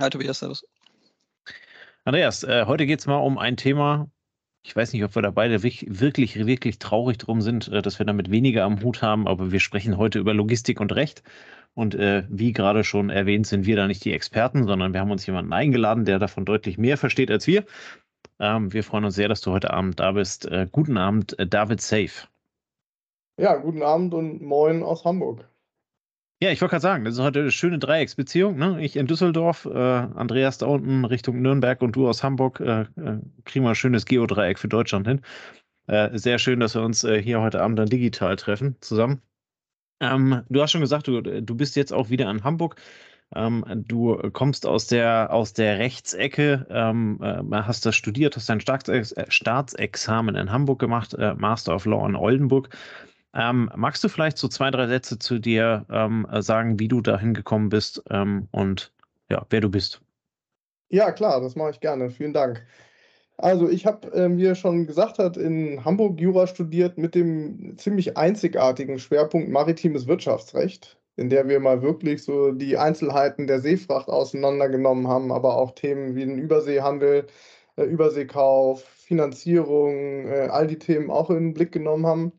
Hi Tobias, servus. Andreas, äh, heute geht es mal um ein Thema. Ich weiß nicht, ob wir da beide wirklich, wirklich traurig drum sind, äh, dass wir damit weniger am Hut haben, aber wir sprechen heute über Logistik und Recht. Und äh, wie gerade schon erwähnt, sind wir da nicht die Experten, sondern wir haben uns jemanden eingeladen, der davon deutlich mehr versteht als wir. Ähm, wir freuen uns sehr, dass du heute Abend da bist. Äh, guten Abend, äh, David Safe. Ja, guten Abend und moin aus Hamburg. Ja, ich wollte gerade sagen, das ist heute eine schöne Dreiecksbeziehung. Ne? Ich in Düsseldorf, äh, Andreas da unten Richtung Nürnberg und du aus Hamburg. Äh, äh, kriegen wir ein schönes Geodreieck für Deutschland hin. Äh, sehr schön, dass wir uns äh, hier heute Abend dann digital treffen zusammen. Ähm, du hast schon gesagt, du, du bist jetzt auch wieder in Hamburg. Ähm, du kommst aus der, aus der Rechtsecke, ähm, äh, hast das studiert, hast dein Staatsex Staatsexamen in Hamburg gemacht, Master of Law in Oldenburg. Ähm, magst du vielleicht so zwei, drei Sätze zu dir ähm, sagen, wie du dahin gekommen bist ähm, und ja, wer du bist? Ja, klar, das mache ich gerne. Vielen Dank. Also ich habe, äh, wie er schon gesagt hat, in Hamburg Jura studiert mit dem ziemlich einzigartigen Schwerpunkt maritimes Wirtschaftsrecht, in der wir mal wirklich so die Einzelheiten der Seefracht auseinandergenommen haben, aber auch Themen wie den Überseehandel, äh, Überseekauf, Finanzierung, äh, all die Themen auch in den Blick genommen haben.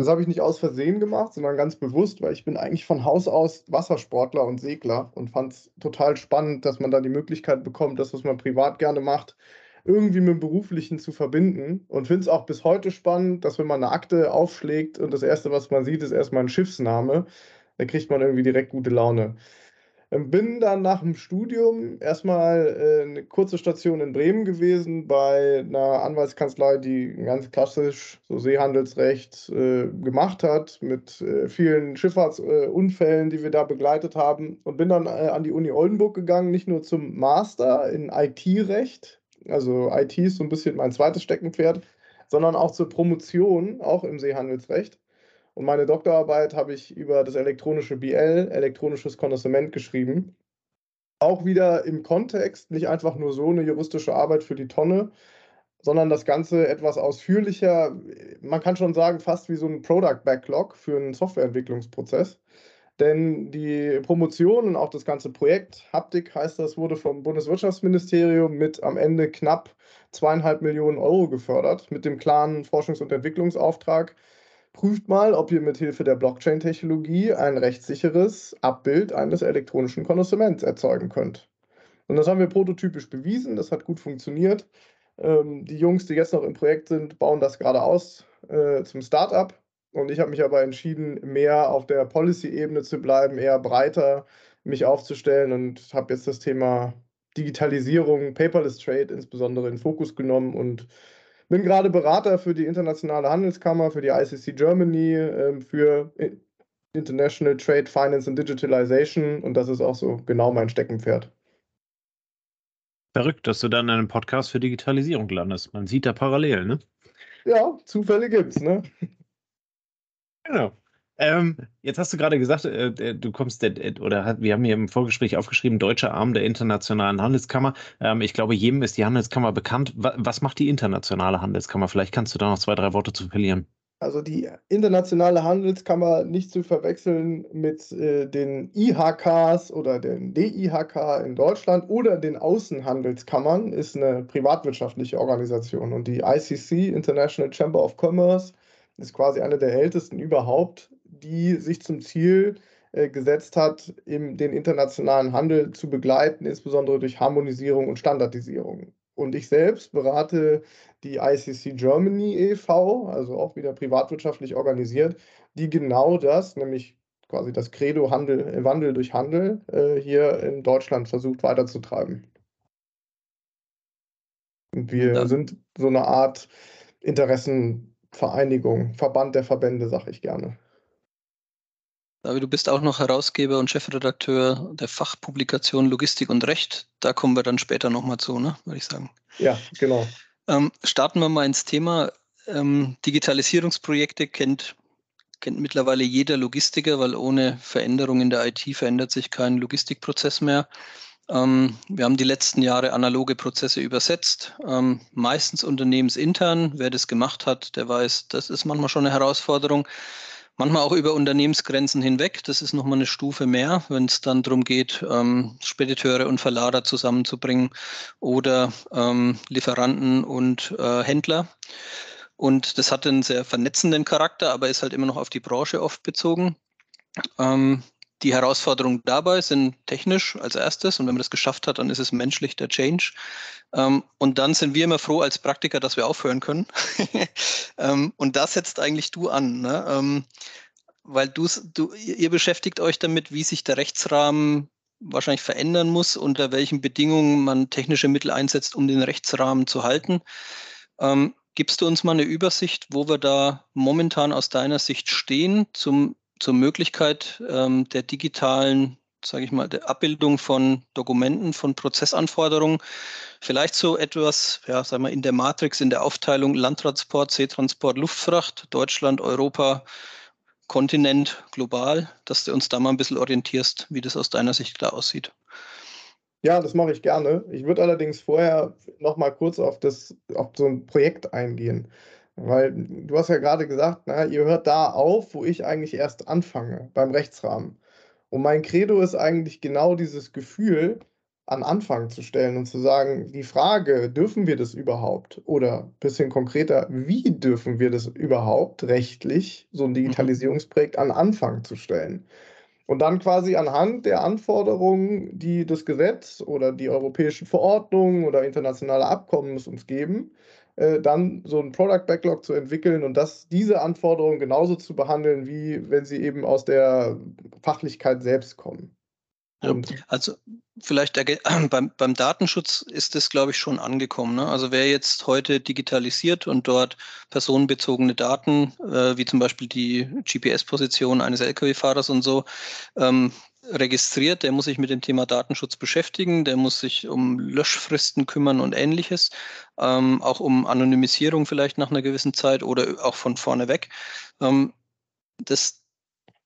Das habe ich nicht aus Versehen gemacht, sondern ganz bewusst, weil ich bin eigentlich von Haus aus Wassersportler und Segler und fand es total spannend, dass man da die Möglichkeit bekommt, das, was man privat gerne macht, irgendwie mit dem Beruflichen zu verbinden. Und finde es auch bis heute spannend, dass wenn man eine Akte aufschlägt und das Erste, was man sieht, ist erstmal ein Schiffsname, da kriegt man irgendwie direkt gute Laune. Ähm, bin dann nach dem Studium erstmal äh, eine kurze Station in Bremen gewesen bei einer Anwaltskanzlei, die ganz klassisch so Seehandelsrecht äh, gemacht hat, mit äh, vielen Schifffahrtsunfällen, die wir da begleitet haben. Und bin dann an die Uni Oldenburg gegangen, nicht nur zum Master in IT-Recht, also IT ist so ein bisschen mein zweites Steckenpferd, sondern auch zur Promotion, auch im Seehandelsrecht. Und meine Doktorarbeit habe ich über das elektronische BL, elektronisches Konnoissement, geschrieben. Auch wieder im Kontext, nicht einfach nur so eine juristische Arbeit für die Tonne, sondern das Ganze etwas ausführlicher. Man kann schon sagen, fast wie so ein Product Backlog für einen Softwareentwicklungsprozess. Denn die Promotion und auch das ganze Projekt, Haptik heißt das, wurde vom Bundeswirtschaftsministerium mit am Ende knapp zweieinhalb Millionen Euro gefördert, mit dem klaren Forschungs- und Entwicklungsauftrag, Prüft mal, ob ihr mit Hilfe der Blockchain-Technologie ein rechtssicheres Abbild eines elektronischen Konnossements erzeugen könnt. Und das haben wir prototypisch bewiesen, das hat gut funktioniert. Ähm, die Jungs, die jetzt noch im Projekt sind, bauen das gerade aus äh, zum Startup. Und ich habe mich aber entschieden, mehr auf der Policy-Ebene zu bleiben, eher breiter mich aufzustellen und habe jetzt das Thema Digitalisierung, Paperless Trade insbesondere in Fokus genommen und bin gerade Berater für die Internationale Handelskammer, für die ICC Germany, äh, für International Trade, Finance and Digitalization und das ist auch so genau mein Steckenpferd. Verrückt, dass du dann in einem Podcast für Digitalisierung landest. Man sieht da parallel, ne? Ja, Zufälle gibt's, ne? Genau. Ähm, jetzt hast du gerade gesagt, äh, äh du kommst, äh, oder wir haben hier im Vorgespräch aufgeschrieben, deutscher Arm der Internationalen Handelskammer. Ähm, ich glaube, jedem ist die Handelskammer bekannt. Was, macht die Internationale Handelskammer? Vielleicht kannst du da noch zwei, drei Worte zu verlieren. Also die Internationale Handelskammer nicht zu verwechseln mit äh, den IHKs oder den DIHK in Deutschland oder den Außenhandelskammern ist eine privatwirtschaftliche Organisation und die ICC, International Chamber of Commerce, ist quasi eine der ältesten überhaupt die sich zum Ziel äh, gesetzt hat, eben den internationalen Handel zu begleiten, insbesondere durch Harmonisierung und Standardisierung. Und ich selbst berate die ICC Germany e.V., also auch wieder privatwirtschaftlich organisiert, die genau das, nämlich quasi das Credo Handel, Wandel durch Handel, äh, hier in Deutschland versucht weiterzutreiben. Und wir ja. sind so eine Art Interessenvereinigung, Verband der Verbände, sag ich gerne. David, du bist auch noch Herausgeber und Chefredakteur der Fachpublikation Logistik und Recht. Da kommen wir dann später nochmal zu, ne, würde ich sagen. Ja, genau. Ähm, starten wir mal ins Thema. Ähm, Digitalisierungsprojekte kennt, kennt mittlerweile jeder Logistiker, weil ohne Veränderung in der IT verändert sich kein Logistikprozess mehr. Ähm, wir haben die letzten Jahre analoge Prozesse übersetzt, ähm, meistens unternehmensintern. Wer das gemacht hat, der weiß, das ist manchmal schon eine Herausforderung manchmal auch über Unternehmensgrenzen hinweg. Das ist nochmal eine Stufe mehr, wenn es dann darum geht, ähm, Spediteure und Verlader zusammenzubringen oder ähm, Lieferanten und äh, Händler. Und das hat einen sehr vernetzenden Charakter, aber ist halt immer noch auf die Branche oft bezogen. Ähm, die Herausforderungen dabei sind technisch als erstes und wenn man das geschafft hat, dann ist es menschlich der Change. Ähm, und dann sind wir immer froh als Praktiker, dass wir aufhören können. ähm, und da setzt eigentlich du an, ne? ähm, weil du, ihr beschäftigt euch damit, wie sich der Rechtsrahmen wahrscheinlich verändern muss, unter welchen Bedingungen man technische Mittel einsetzt, um den Rechtsrahmen zu halten. Gibst du uns mal eine Übersicht, wo wir da momentan aus deiner Sicht stehen zum zur Möglichkeit ähm, der digitalen, sage ich mal, der Abbildung von Dokumenten, von Prozessanforderungen. Vielleicht so etwas, ja, sagen wir in der Matrix, in der Aufteilung Landtransport, Seetransport, Luftfracht, Deutschland, Europa, Kontinent, global, dass du uns da mal ein bisschen orientierst, wie das aus deiner Sicht da aussieht. Ja, das mache ich gerne. Ich würde allerdings vorher noch mal kurz auf, das, auf so ein Projekt eingehen. Weil du hast ja gerade gesagt, na, ihr hört da auf, wo ich eigentlich erst anfange, beim Rechtsrahmen. Und mein Credo ist eigentlich genau dieses Gefühl, an Anfang zu stellen und zu sagen, die Frage, dürfen wir das überhaupt? Oder ein bisschen konkreter, wie dürfen wir das überhaupt rechtlich, so ein mhm. Digitalisierungsprojekt an Anfang zu stellen? Und dann quasi anhand der Anforderungen, die das Gesetz oder die europäischen Verordnungen oder internationale Abkommen uns geben, äh, dann so ein Product Backlog zu entwickeln und das, diese Anforderungen genauso zu behandeln, wie wenn sie eben aus der Fachlichkeit selbst kommen. Ja, also vielleicht beim, beim Datenschutz ist das, glaube ich, schon angekommen. Ne? Also wer jetzt heute digitalisiert und dort personenbezogene Daten, äh, wie zum Beispiel die GPS-Position eines Lkw-Fahrers und so, ähm, registriert, der muss sich mit dem Thema Datenschutz beschäftigen, der muss sich um Löschfristen kümmern und ähnliches, ähm, auch um Anonymisierung vielleicht nach einer gewissen Zeit oder auch von vorne weg. Ähm, das,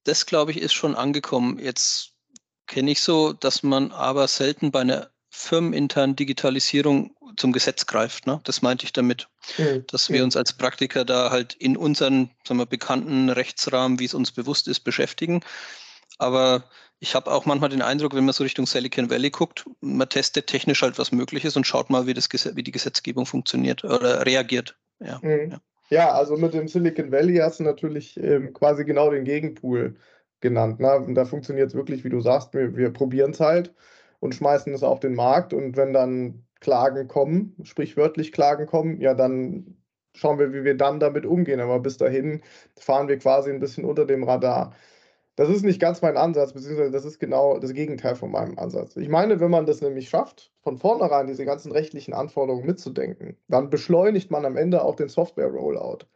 das glaube ich, ist schon angekommen. Jetzt kenne ich so, dass man aber selten bei einer firmeninternen Digitalisierung zum Gesetz greift. Ne? Das meinte ich damit, mhm. dass wir uns als Praktiker da halt in unseren sagen wir, bekannten Rechtsrahmen, wie es uns bewusst ist, beschäftigen. Aber ich habe auch manchmal den Eindruck, wenn man so Richtung Silicon Valley guckt, man testet technisch halt was möglich ist und schaut mal, wie, das, wie die Gesetzgebung funktioniert oder reagiert. Ja, mhm. ja. ja. also mit dem Silicon Valley hast du natürlich ähm, quasi genau den Gegenpool genannt. Ne? Da funktioniert es wirklich, wie du sagst, wir, wir probieren es halt und schmeißen es auf den Markt und wenn dann Klagen kommen, sprichwörtlich Klagen kommen, ja, dann schauen wir, wie wir dann damit umgehen. Aber bis dahin fahren wir quasi ein bisschen unter dem Radar. Das ist nicht ganz mein Ansatz, beziehungsweise das ist genau das Gegenteil von meinem Ansatz. Ich meine, wenn man das nämlich schafft, von vornherein diese ganzen rechtlichen Anforderungen mitzudenken, dann beschleunigt man am Ende auch den Software-Rollout.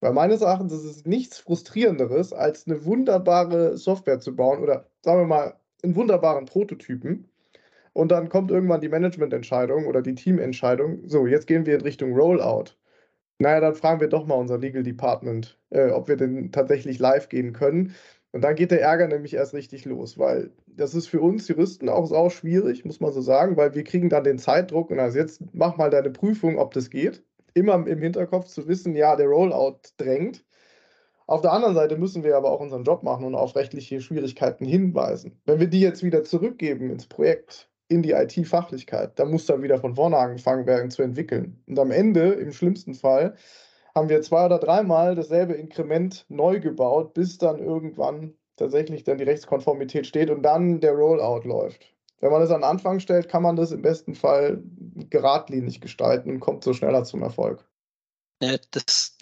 Weil meines Erachtens ist es nichts Frustrierenderes, als eine wunderbare Software zu bauen oder sagen wir mal einen wunderbaren Prototypen. Und dann kommt irgendwann die Managemententscheidung oder die Teamentscheidung. So, jetzt gehen wir in Richtung Rollout. Naja, dann fragen wir doch mal unser Legal Department, äh, ob wir denn tatsächlich live gehen können. Und dann geht der Ärger nämlich erst richtig los, weil das ist für uns Juristen auch sau schwierig, muss man so sagen, weil wir kriegen dann den Zeitdruck und also jetzt mach mal deine Prüfung, ob das geht. Immer im Hinterkopf zu wissen, ja, der Rollout drängt. Auf der anderen Seite müssen wir aber auch unseren Job machen und auf rechtliche Schwierigkeiten hinweisen. Wenn wir die jetzt wieder zurückgeben ins Projekt, in die IT-Fachlichkeit, dann muss dann wieder von vorne angefangen werden zu entwickeln. Und am Ende, im schlimmsten Fall, haben wir zwei oder dreimal dasselbe Inkrement neu gebaut, bis dann irgendwann tatsächlich dann die Rechtskonformität steht und dann der Rollout läuft. Wenn man das an den Anfang stellt, kann man das im besten Fall geradlinig gestalten und kommt so schneller zum Erfolg. Ja, das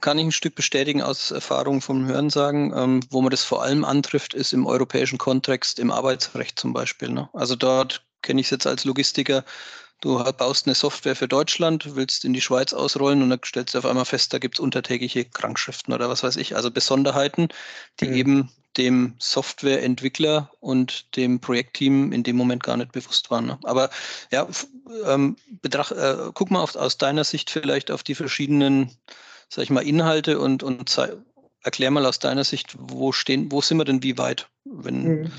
kann ich ein Stück bestätigen aus Erfahrung vom Hörensagen. Ähm, wo man das vor allem antrifft, ist im europäischen Kontext, im Arbeitsrecht zum Beispiel. Ne? Also dort kenne ich es jetzt als Logistiker, du baust eine Software für Deutschland, willst in die Schweiz ausrollen und dann stellst du auf einmal fest, da gibt es untertägliche Krankschriften oder was weiß ich, also Besonderheiten, die mhm. eben dem Softwareentwickler und dem Projektteam in dem Moment gar nicht bewusst waren. Ne? Aber ja, ähm, betracht, äh, guck mal auf, aus deiner Sicht vielleicht auf die verschiedenen, sag ich mal, Inhalte und, und erklär mal aus deiner Sicht, wo stehen, wo sind wir denn wie weit? Wenn, mhm.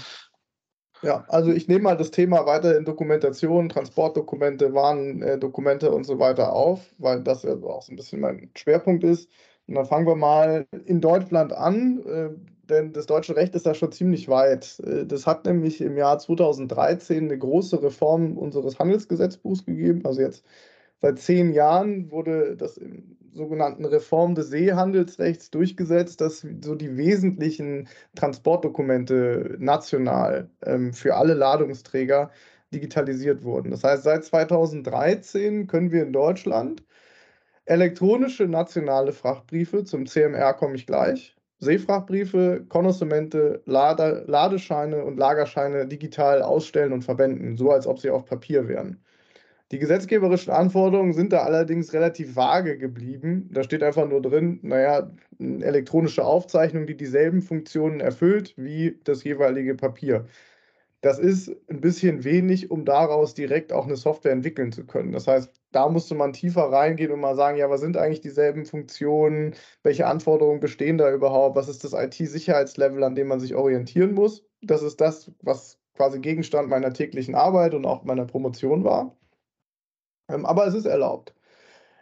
Ja, also ich nehme mal das Thema weiter in Dokumentation, Transportdokumente, Warndokumente und so weiter auf, weil das ja auch so ein bisschen mein Schwerpunkt ist. Und dann fangen wir mal in Deutschland an, äh, denn das deutsche Recht ist da schon ziemlich weit. Äh, das hat nämlich im Jahr 2013 eine große Reform unseres Handelsgesetzbuchs gegeben. Also jetzt seit zehn Jahren wurde das im sogenannten Reform des Seehandelsrechts durchgesetzt, dass so die wesentlichen Transportdokumente national ähm, für alle Ladungsträger digitalisiert wurden. Das heißt, seit 2013 können wir in Deutschland elektronische nationale Frachtbriefe, zum CMR komme ich gleich, Seefrachtbriefe, Konnoissemente, Lade, Ladescheine und Lagerscheine digital ausstellen und verwenden, so als ob sie auf Papier wären. Die gesetzgeberischen Anforderungen sind da allerdings relativ vage geblieben. Da steht einfach nur drin, naja, eine elektronische Aufzeichnung, die dieselben Funktionen erfüllt wie das jeweilige Papier. Das ist ein bisschen wenig, um daraus direkt auch eine Software entwickeln zu können. Das heißt, da musste man tiefer reingehen und mal sagen, ja, was sind eigentlich dieselben Funktionen? Welche Anforderungen bestehen da überhaupt? Was ist das IT-Sicherheitslevel, an dem man sich orientieren muss? Das ist das, was quasi Gegenstand meiner täglichen Arbeit und auch meiner Promotion war. Ähm, aber es ist erlaubt.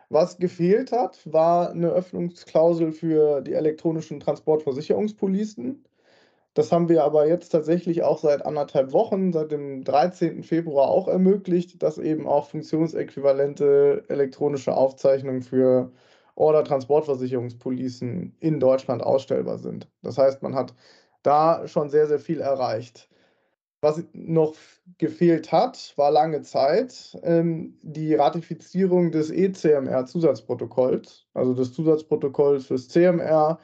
Was gefehlt hat, war eine Öffnungsklausel für die elektronischen Transportversicherungspolicen. Das haben wir aber jetzt tatsächlich auch seit anderthalb Wochen, seit dem 13. Februar auch ermöglicht, dass eben auch funktionsäquivalente elektronische Aufzeichnungen für Order-Transportversicherungspolicen in Deutschland ausstellbar sind. Das heißt, man hat da schon sehr, sehr viel erreicht. Was noch gefehlt hat, war lange Zeit ähm, die Ratifizierung des ECMR-Zusatzprotokolls, also des Zusatzprotokolls fürs CMR,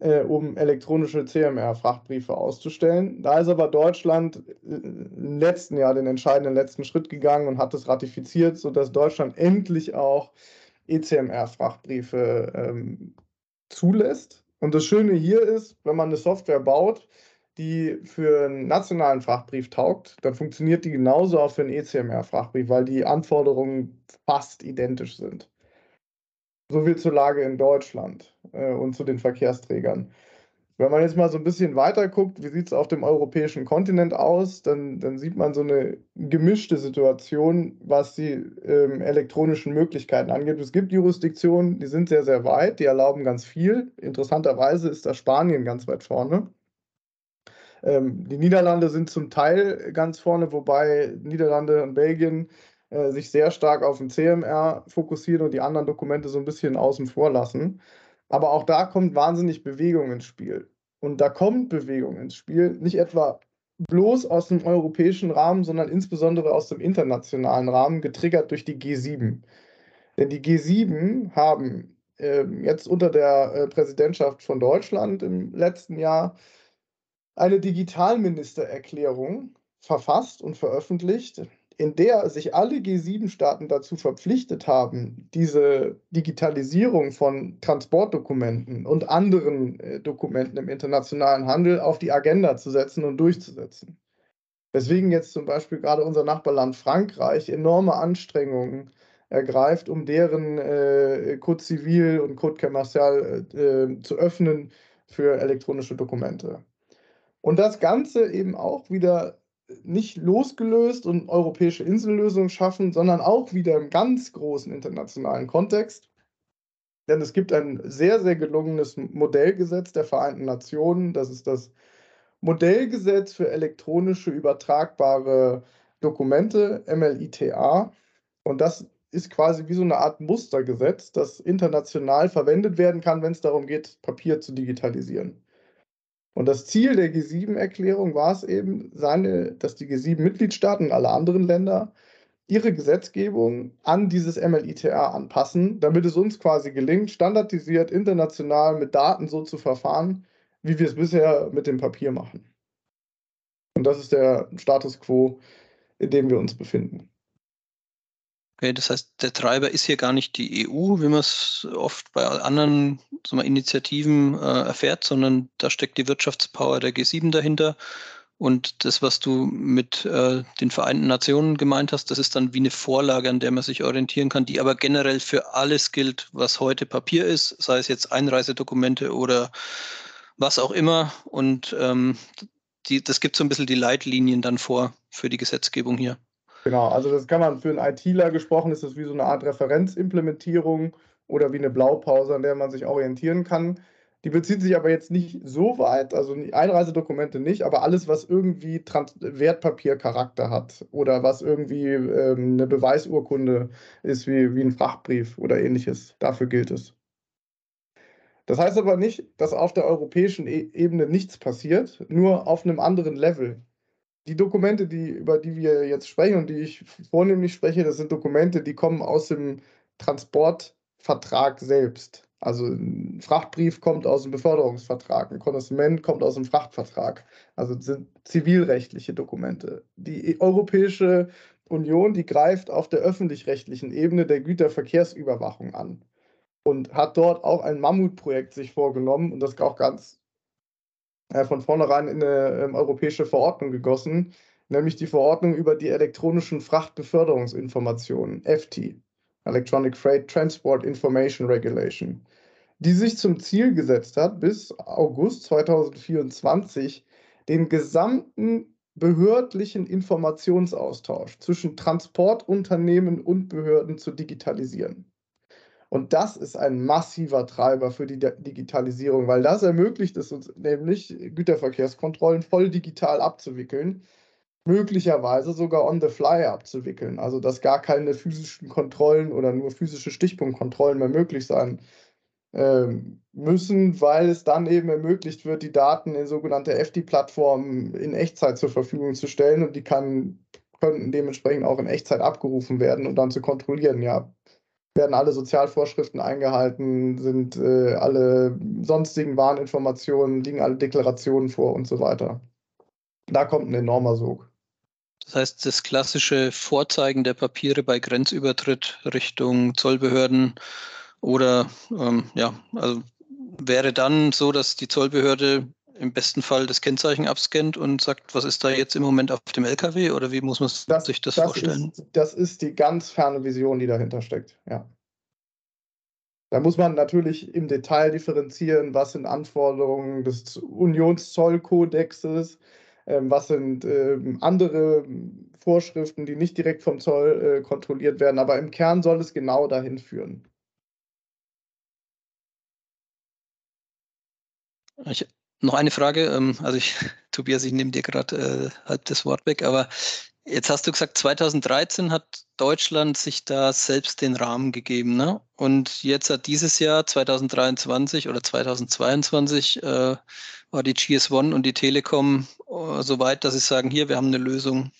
äh, um elektronische CMR-Frachtbriefe auszustellen. Da ist aber Deutschland äh, im letzten Jahr den entscheidenden letzten Schritt gegangen und hat es ratifiziert, sodass Deutschland endlich auch ECMR-Frachtbriefe ähm, zulässt. Und das Schöne hier ist, wenn man eine Software baut, die für einen nationalen Frachtbrief taugt, dann funktioniert die genauso auch für einen ECMR-Frachtbrief, weil die Anforderungen fast identisch sind. So viel zur Lage in Deutschland äh, und zu den Verkehrsträgern. Wenn man jetzt mal so ein bisschen weiter guckt, wie sieht es auf dem europäischen Kontinent aus, dann, dann sieht man so eine gemischte Situation, was die ähm, elektronischen Möglichkeiten angeht. Es gibt Jurisdiktionen, die sind sehr, sehr weit, die erlauben ganz viel. Interessanterweise ist da Spanien ganz weit vorne. Ähm, die Niederlande sind zum Teil ganz vorne, wobei Niederlande und Belgien äh, sich sehr stark auf den CMR fokussieren und die anderen Dokumente so ein bisschen außen vor lassen. Aber auch da kommt wahnsinnig Bewegung ins Spiel. Und da kommt Bewegung ins Spiel, nicht etwa bloß aus dem europäischen Rahmen, sondern insbesondere aus dem internationalen Rahmen, getriggert durch die G7. Denn die G7 haben äh, jetzt unter der äh, Präsidentschaft von Deutschland im letzten Jahr eine Digitalministererklärung verfasst und veröffentlicht, in der sich alle G7-Staaten dazu verpflichtet haben, diese Digitalisierung von Transportdokumenten und anderen äh, Dokumenten im internationalen Handel auf die Agenda zu setzen und durchzusetzen. Weswegen jetzt zum Beispiel gerade unser Nachbarland Frankreich enorme Anstrengungen ergreift, um deren äh, Code Civil und Code Commercial äh, äh zu öffnen für elektronische Dokumente. Und das Ganze eben auch wieder nicht losgelöst und europäische Insellösungen schaffen, sondern auch wieder im ganz großen internationalen Kontext. Denn es gibt ein sehr, sehr gelungenes Modellgesetz der Vereinten Nationen. Das ist das Modellgesetz für elektronische übertragbare Dokumente, MLITA. Und das ist quasi wie so eine Art Mustergesetz, das international verwendet werden kann, wenn es darum geht, Papier zu digitalisieren. Und das Ziel der G7-Erklärung war es eben, seine, dass die G7-Mitgliedstaaten und alle anderen Länder ihre Gesetzgebung an dieses MLITR anpassen, damit es uns quasi gelingt, standardisiert, international mit Daten so zu verfahren, wie wir es bisher mit dem Papier machen. Und das ist der Status quo, in dem wir uns befinden. Okay, das heißt, der Treiber ist hier gar nicht die EU, wie man es oft bei anderen wir, Initiativen äh, erfährt, sondern da steckt die Wirtschaftspower der G7 dahinter. Und das, was du mit äh, den Vereinten Nationen gemeint hast, das ist dann wie eine Vorlage, an der man sich orientieren kann, die aber generell für alles gilt, was heute Papier ist, sei es jetzt Einreisedokumente oder was auch immer. Und ähm, die, das gibt so ein bisschen die Leitlinien dann vor für die Gesetzgebung hier. Genau, also das kann man für einen ITler gesprochen, ist das wie so eine Art Referenzimplementierung oder wie eine Blaupause, an der man sich orientieren kann. Die bezieht sich aber jetzt nicht so weit, also Einreisedokumente nicht, aber alles, was irgendwie Trans Wertpapiercharakter hat oder was irgendwie ähm, eine Beweisurkunde ist, wie, wie ein Frachtbrief oder ähnliches, dafür gilt es. Das heißt aber nicht, dass auf der europäischen e Ebene nichts passiert, nur auf einem anderen Level die Dokumente, die, über die wir jetzt sprechen und die ich vornehmlich spreche, das sind Dokumente, die kommen aus dem Transportvertrag selbst. Also ein Frachtbrief kommt aus dem Beförderungsvertrag, ein Konnoissement kommt aus dem Frachtvertrag. Also das sind zivilrechtliche Dokumente. Die Europäische Union, die greift auf der öffentlich-rechtlichen Ebene der Güterverkehrsüberwachung an und hat dort auch ein Mammutprojekt sich vorgenommen und das auch ganz von vornherein in eine ähm, europäische Verordnung gegossen, nämlich die Verordnung über die elektronischen Frachtbeförderungsinformationen, EFTI, Electronic Freight Transport Information Regulation, die sich zum Ziel gesetzt hat, bis August 2024 den gesamten behördlichen Informationsaustausch zwischen Transportunternehmen und Behörden zu digitalisieren. Und das ist ein massiver Treiber für die Digitalisierung, weil das ermöglicht es uns nämlich, Güterverkehrskontrollen voll digital abzuwickeln, möglicherweise sogar on the fly abzuwickeln. Also dass gar keine physischen Kontrollen oder nur physische Stichpunktkontrollen mehr möglich sein ähm, müssen, weil es dann eben ermöglicht wird, die Daten in sogenannte FD-Plattformen in Echtzeit zur Verfügung zu stellen und die kann, könnten dementsprechend auch in Echtzeit abgerufen werden und dann zu kontrollieren, ja, werden alle Sozialvorschriften eingehalten, sind äh, alle sonstigen Warninformationen, liegen alle Deklarationen vor und so weiter. Da kommt ein enormer Sog. Das heißt, das klassische Vorzeigen der Papiere bei Grenzübertritt Richtung Zollbehörden oder ähm, ja, also wäre dann so, dass die Zollbehörde im besten Fall das Kennzeichen abscannt und sagt, was ist da jetzt im Moment auf dem LKW oder wie muss man das, sich das, das vorstellen? Ist, das ist die ganz ferne Vision, die dahinter steckt, ja. Da muss man natürlich im Detail differenzieren, was sind Anforderungen des Unionszollkodexes, äh, was sind äh, andere Vorschriften, die nicht direkt vom Zoll äh, kontrolliert werden, aber im Kern soll es genau dahin führen. Ich noch eine Frage, ähm, also ich, Tobias, ich nehme dir gerade äh, halb das Wort weg, aber jetzt hast du gesagt, 2013 hat Deutschland sich da selbst den Rahmen gegeben, ne? Und jetzt hat dieses Jahr 2023 oder 2022 äh, war die GS1 und die Telekom äh, so weit, dass sie sagen, hier, wir haben eine Lösung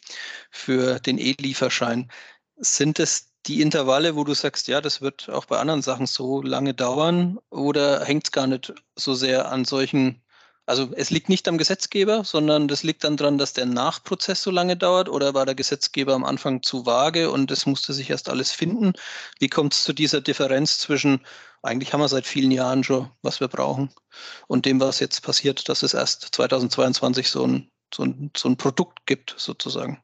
für den E-Lieferschein. Sind es die Intervalle, wo du sagst, ja, das wird auch bei anderen Sachen so lange dauern oder hängt es gar nicht so sehr an solchen also es liegt nicht am Gesetzgeber, sondern das liegt dann daran, dass der Nachprozess so lange dauert oder war der Gesetzgeber am Anfang zu vage und es musste sich erst alles finden? Wie kommt es zu dieser Differenz zwischen, eigentlich haben wir seit vielen Jahren schon, was wir brauchen und dem, was jetzt passiert, dass es erst 2022 so ein, so ein, so ein Produkt gibt, sozusagen?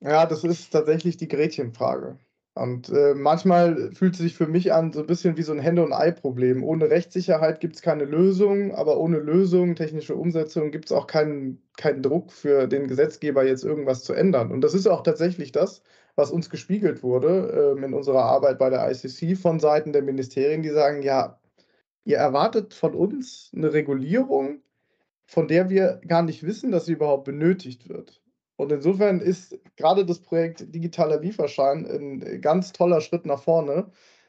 Ja, das ist tatsächlich die Gretchenfrage. Und äh, manchmal fühlt es sich für mich an so ein bisschen wie so ein Hände- und Ei-Problem. Ohne Rechtssicherheit gibt es keine Lösung, aber ohne Lösung, technische Umsetzung gibt es auch keinen, keinen Druck für den Gesetzgeber, jetzt irgendwas zu ändern. Und das ist auch tatsächlich das, was uns gespiegelt wurde äh, in unserer Arbeit bei der ICC von Seiten der Ministerien, die sagen, ja, ihr erwartet von uns eine Regulierung, von der wir gar nicht wissen, dass sie überhaupt benötigt wird. Und insofern ist gerade das Projekt Digitaler Lieferschein ein ganz toller Schritt nach vorne,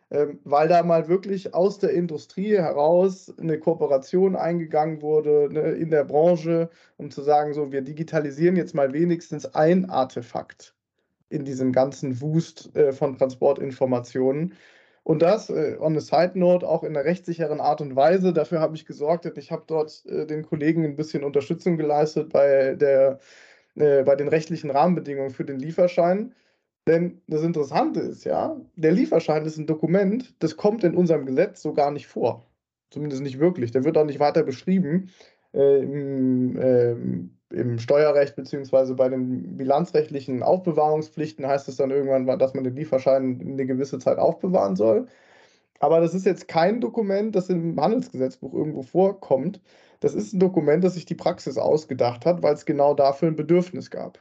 ähm, weil da mal wirklich aus der Industrie heraus eine Kooperation eingegangen wurde ne, in der Branche, um zu sagen, so, wir digitalisieren jetzt mal wenigstens ein Artefakt in diesem ganzen Wust äh, von Transportinformationen. Und das, äh, on a side note, auch in einer rechtssicheren Art und Weise. Dafür habe ich gesorgt, ich habe dort äh, den Kollegen ein bisschen Unterstützung geleistet bei, der, äh, bei den rechtlichen Rahmenbedingungen für den Lieferschein. Denn das Interessante ist ja, der Lieferschein ist ein Dokument, das kommt in unserem Gesetz so gar nicht vor. Zumindest nicht wirklich. Der wird auch nicht weiter beschrieben äh, im, äh, im, Steuerrecht beziehungsweise bei den bilanzrechtlichen Aufbewahrungspflichten heißt es dann irgendwann, dass man den Lieferschein eine gewisse Zeit aufbewahren soll. Aber das ist jetzt kein Dokument, das im Handelsgesetzbuch irgendwo vorkommt. Das ist ein Dokument, das sich die Praxis ausgedacht hat, weil es genau dafür ein Bedürfnis gab.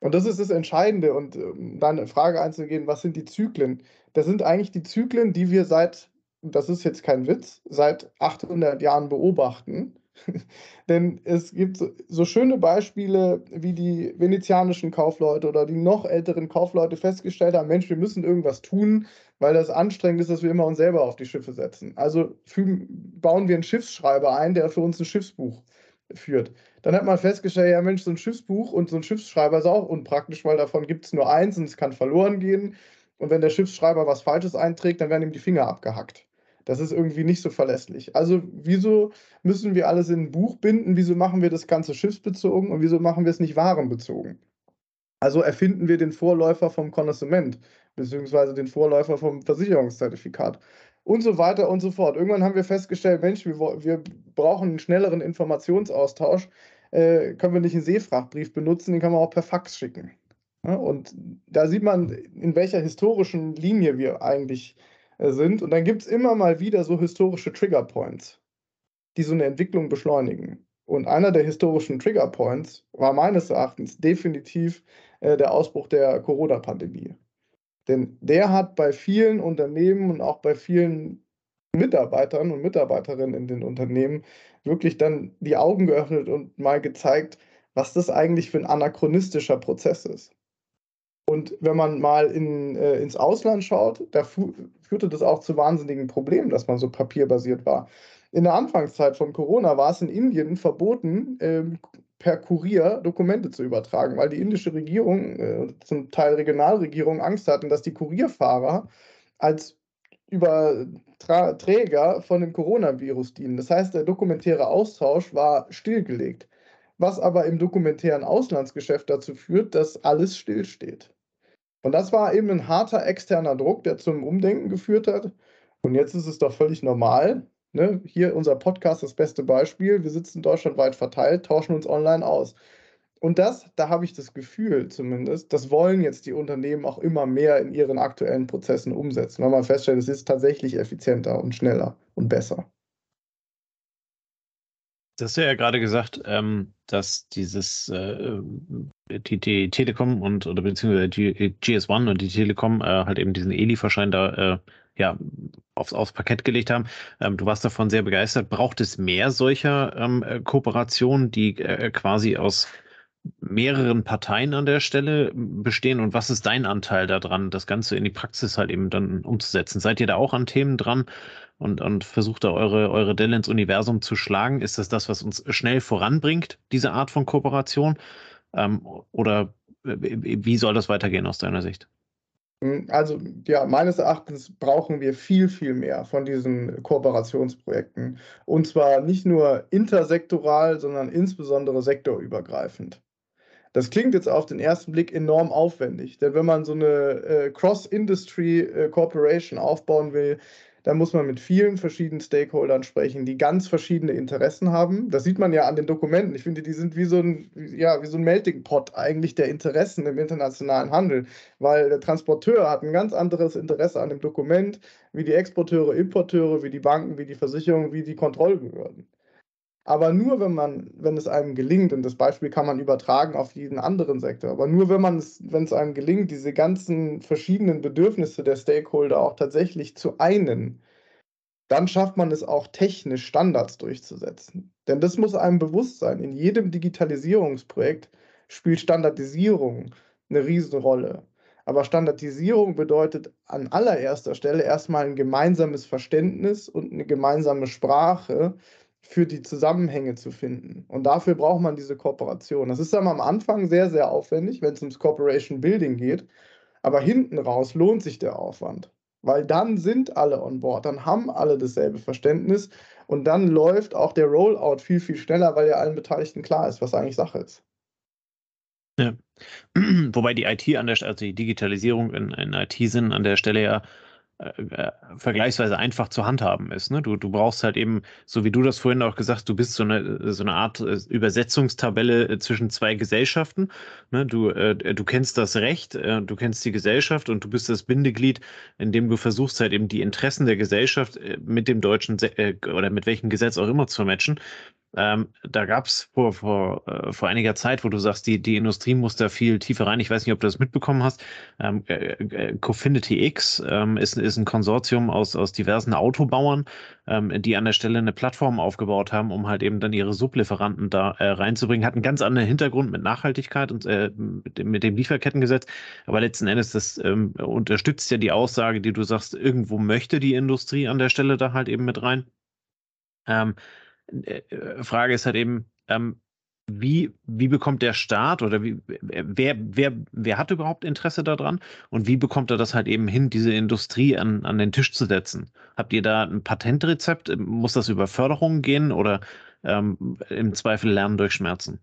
Und das ist das Entscheidende. Und um dann Frage einzugehen, was sind die Zyklen? Das sind eigentlich die Zyklen, die wir seit, das ist jetzt kein Witz, seit 800 Jahren beobachten. Denn es gibt so, so, schöne Beispiele, wie die venezianischen Kaufleute oder die noch älteren Kaufleute festgestellt haben, Mensch, wir müssen irgendwas tun, weil das anstrengend ist, dass wir immer uns selber auf die Schiffe setzen. Also fügen, bauen wir einen Schiffsschreiber ein, der für uns ein Schiffsbuch führt. Dann hat man festgestellt, ja Mensch, so ein Schiffsbuch und so ein Schiffsschreiber ist auch unpraktisch, weil davon gibt es nur eins und es kann verloren gehen. Und wenn der Schiffsschreiber was Falsches einträgt, dann werden ihm die Finger abgehackt. Das ist irgendwie nicht so verlässlich. Also wieso müssen wir alles in ein Buch binden? Wieso machen wir das Ganze schiffsbezogen und wieso machen wir es nicht warenbezogen? Also erfinden wir den Vorläufer vom Konnoissement, beziehungsweise den Vorläufer vom Versicherungszertifikat und so weiter und so fort. Irgendwann haben wir festgestellt, Mensch, wir, wir brauchen einen schnelleren Informationsaustausch. Äh, können wir nicht einen Seefrachtbrief benutzen, den kann man auch per Fax schicken. Ja, und da sieht man, in welcher historischen Linie wir eigentlich sind. Und dann gibt es immer mal wieder so historische Triggerpoints, die so eine Entwicklung beschleunigen. Und einer der historischen Triggerpoints war meines Erachtens definitiv äh, der Ausbruch der Corona-Pandemie. Denn der hat bei vielen Unternehmen und auch bei vielen Mitarbeitern und Mitarbeiterinnen in den Unternehmen wirklich dann die Augen geöffnet und mal gezeigt, was das eigentlich für ein anachronistischer Prozess ist. Und wenn man mal in, äh, ins Ausland schaut, da fu führte das auch zu wahnsinnigen Problemen, dass man so papierbasiert war. In der Anfangszeit von Corona war es in Indien verboten, ähm, per Kurier Dokumente zu übertragen, weil die indische Regierung, äh, zum Teil Regionalregierung, Angst hatten, dass die Kurierfahrer als Überträger von dem Coronavirus dienen. Das heißt, der dokumentäre Austausch war stillgelegt, was aber im dokumentären Auslandsgeschäft dazu führt, dass alles stillsteht. Und das war eben ein harter externer Druck, der zum Umdenken geführt hat. Und jetzt ist es doch völlig normal, Ne? Hier unser Podcast, das beste Beispiel. Wir sitzen deutschlandweit verteilt, tauschen uns online aus. Und das, da habe ich das Gefühl zumindest, das wollen jetzt die Unternehmen auch immer mehr in ihren aktuellen Prozessen umsetzen, weil man feststellt, es ist tatsächlich effizienter und schneller und besser. Hast du ja gerade gesagt, ähm, dass dieses äh, die, die, Telekom und oder beziehungsweise die GS1 und die Telekom äh, halt eben diesen E-Lieferschein da äh, ja, aufs, aufs Parkett gelegt haben. Ähm, du warst davon sehr begeistert. Braucht es mehr solcher ähm, äh, Kooperationen, die äh, quasi aus mehreren Parteien an der Stelle bestehen und was ist dein Anteil daran, das Ganze in die Praxis halt eben dann umzusetzen? Seid ihr da auch an Themen dran und, und versucht da eure, eure Delle ins Universum zu schlagen? Ist das das, was uns schnell voranbringt, diese Art von Kooperation? Ähm, oder äh, wie soll das weitergehen aus deiner Sicht? Hm, also ja, meines Erachtens brauchen wir viel, viel mehr von diesen Kooperationsprojekten. Und zwar nicht nur intersektoral, sondern insbesondere sektorübergreifend. Das klingt jetzt auf den ersten Blick enorm aufwendig, denn wenn man so eine äh, Cross-Industry-Corporation äh, aufbauen will, da muss man mit vielen verschiedenen Stakeholdern sprechen, die ganz verschiedene Interessen haben. Das sieht man ja an den Dokumenten. Ich finde, die sind wie so ein, ja, wie so ein Melting Pot eigentlich der Interessen im internationalen Handel, weil der Transporteur hat ein ganz anderes Interesse an dem Dokument, wie die Exporteure, Importeure, wie die Banken, wie die Versicherungen, wie die Kontrollbehörden. Aber nur wenn man, wenn es einem gelingt, und das Beispiel kann man übertragen auf jeden anderen Sektor, aber nur wenn man es, wenn es einem gelingt, diese ganzen verschiedenen Bedürfnisse der Stakeholder auch tatsächlich zu einen, dann schafft man es auch technisch Standards durchzusetzen. Denn das muss einem bewusst sein. In jedem Digitalisierungsprojekt spielt Standardisierung eine Riesenrolle. Aber Standardisierung bedeutet an allererster Stelle erstmal ein gemeinsames Verständnis und eine gemeinsame Sprache für die Zusammenhänge zu finden. Und dafür braucht man diese Kooperation. Das ist dann am Anfang sehr, sehr aufwendig, wenn es ums Corporation Building geht. Aber hinten raus lohnt sich der Aufwand. Weil dann sind alle on board, dann haben alle dasselbe Verständnis und dann läuft auch der Rollout viel, viel schneller, weil ja allen Beteiligten klar ist, was eigentlich Sache ist. Ja. Wobei die IT an der also die Digitalisierung in, in IT-Sinn an der Stelle ja äh, äh, vergleichsweise einfach zu handhaben ist. Ne? Du, du brauchst halt eben, so wie du das vorhin auch gesagt, du bist so eine, so eine Art äh, Übersetzungstabelle äh, zwischen zwei Gesellschaften. Ne? Du, äh, du kennst das Recht, äh, du kennst die Gesellschaft und du bist das Bindeglied, in dem du versuchst halt eben die Interessen der Gesellschaft mit dem deutschen oder mit welchem Gesetz auch immer zu matchen. Ähm, da gab es vor, vor, äh, vor einiger Zeit, wo du sagst, die, die Industrie muss da viel tiefer rein. Ich weiß nicht, ob du das mitbekommen hast. Ähm, äh, äh Cofinity X ähm, ist, ist ein Konsortium aus, aus diversen Autobauern, ähm, die an der Stelle eine Plattform aufgebaut haben, um halt eben dann ihre Sublieferanten da äh, reinzubringen. Hat einen ganz anderen Hintergrund mit Nachhaltigkeit und äh, mit, dem, mit dem Lieferkettengesetz. Aber letzten Endes, das ähm, unterstützt ja die Aussage, die du sagst, irgendwo möchte die Industrie an der Stelle da halt eben mit rein. Ähm, äh, äh, Frage ist halt eben, ähm, wie, wie bekommt der Staat oder wie, wer, wer, wer hat überhaupt Interesse daran und wie bekommt er das halt eben hin, diese Industrie an, an den Tisch zu setzen? Habt ihr da ein Patentrezept? Muss das über Förderungen gehen oder ähm, im Zweifel Lernen durch Schmerzen?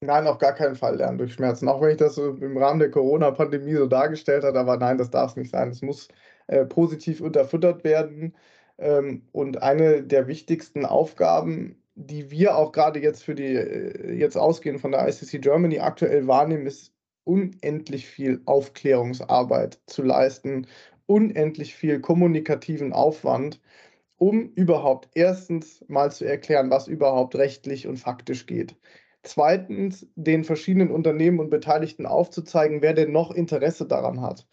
Nein, auf gar keinen Fall lernen durch Schmerzen. Auch wenn ich das so im Rahmen der Corona-Pandemie so dargestellt habe, aber nein, das darf es nicht sein. Es muss äh, positiv unterfüttert werden. Ähm, und eine der wichtigsten Aufgaben, die wir auch gerade jetzt für die, äh, jetzt ausgehend von der ICC Germany aktuell wahrnehmen, ist unendlich viel Aufklärungsarbeit zu leisten, unendlich viel kommunikativen Aufwand, um überhaupt erstens mal zu erklären, was überhaupt rechtlich und faktisch geht. Zweitens, den verschiedenen Unternehmen und Beteiligten aufzuzeigen, wer denn noch Interesse daran hat.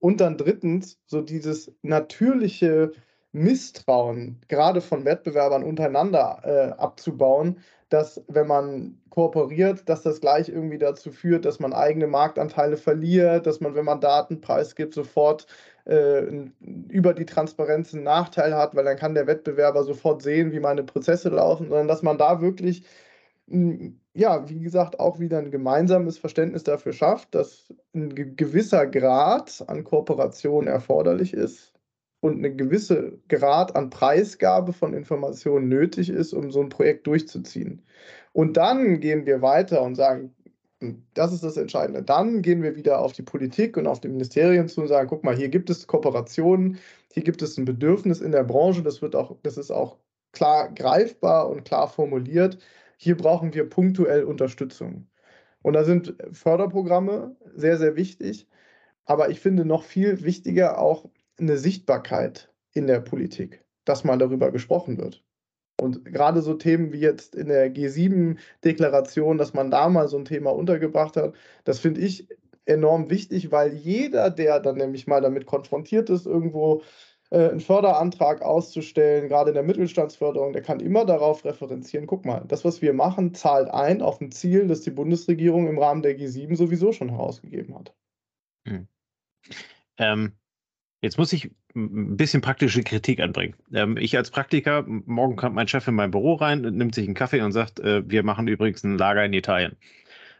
Und dann drittens, so dieses natürliche Misstrauen, gerade von Wettbewerbern untereinander äh, abzubauen, dass wenn man kooperiert, dass das gleich irgendwie dazu führt, dass man eigene Marktanteile verliert, dass man, wenn man Daten preisgibt, sofort äh, über die Transparenz einen Nachteil hat, weil dann kann der Wettbewerber sofort sehen, wie meine Prozesse laufen, sondern dass man da wirklich, ja, wie gesagt, auch wieder ein gemeinsames Verständnis dafür schafft, dass ein gewisser Grad an Kooperation erforderlich ist und ein gewisser Grad an Preisgabe von Informationen nötig ist, um so ein Projekt durchzuziehen. Und dann gehen wir weiter und sagen, hm, das ist das Entscheidende. Dann gehen wir wieder auf die Politik und auf die Ministerien zu und sagen, guck mal, hier gibt es Kooperationen, hier gibt es ein Bedürfnis in der Branche, das wird auch, das ist auch klar greifbar und klar formuliert. Hier brauchen wir punktuell Unterstützung. Und da sind Förderprogramme sehr, sehr wichtig. Aber ich finde noch viel wichtiger auch eine Sichtbarkeit in der Politik, dass mal darüber gesprochen wird. Und gerade so Themen wie jetzt in der G7-Deklaration, dass man da mal so ein Thema untergebracht hat, das finde ich enorm wichtig, weil jeder, der dann nämlich mal damit konfrontiert ist, irgendwo äh, einen Förderantrag auszustellen, gerade in der Mittelstandsförderung, der kann immer darauf referenzieren, guck mal, das, was wir machen, zahlt ein auf ein Ziel, das die Bundesregierung im Rahmen der G7 sowieso schon herausgegeben hat. Hm. Ähm, Jetzt muss ich ein bisschen praktische Kritik anbringen. Ähm, ich als Praktiker, morgen kommt mein Chef in mein Büro rein, nimmt sich einen Kaffee und sagt, äh, wir machen übrigens ein Lager in Italien.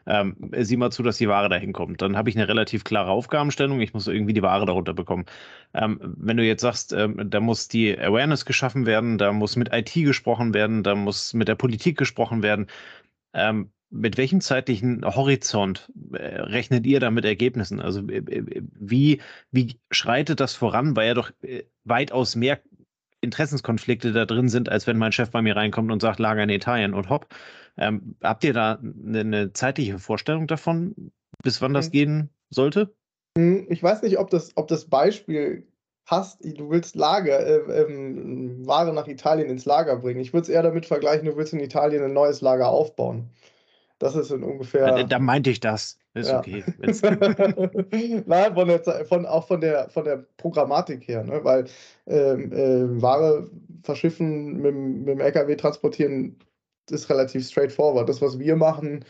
Ähm, sieh mal zu, dass die Ware dahin kommt. Dann habe ich eine relativ klare Aufgabenstellung. Ich muss irgendwie die Ware darunter bekommen. Ähm, wenn du jetzt sagst, ähm, da muss die Awareness geschaffen werden, da muss mit IT gesprochen werden, da muss mit der Politik gesprochen werden. Ähm, mit welchem zeitlichen Horizont äh, rechnet ihr da mit Ergebnissen? Also äh, äh, wie, wie schreitet das voran, weil ja doch weitaus mehr Interessenskonflikte da drin sind, als wenn mein Chef bei mir reinkommt und sagt, Lager in Italien und hopp. Ähm, habt ihr da eine, eine, zeitliche Vorstellung davon, bis wann das mhm. gehen sollte? Hm, ich weiß nicht, ob das, ob das Beispiel passt. Du willst Lager, äh, ähm, Ware nach Italien ins Lager bringen. Ich würde es eher damit vergleichen, du willst in Italien ein neues Lager aufbauen. Das ist in ungefähr. Da, da meinte ich das. Ist ja. okay. Nein, von der, von, auch von der, von der Programmatik her, ne? weil ähm, äh, Ware verschiffen, mit, mit dem LKW transportieren, ist relativ straightforward. Das, was wir machen,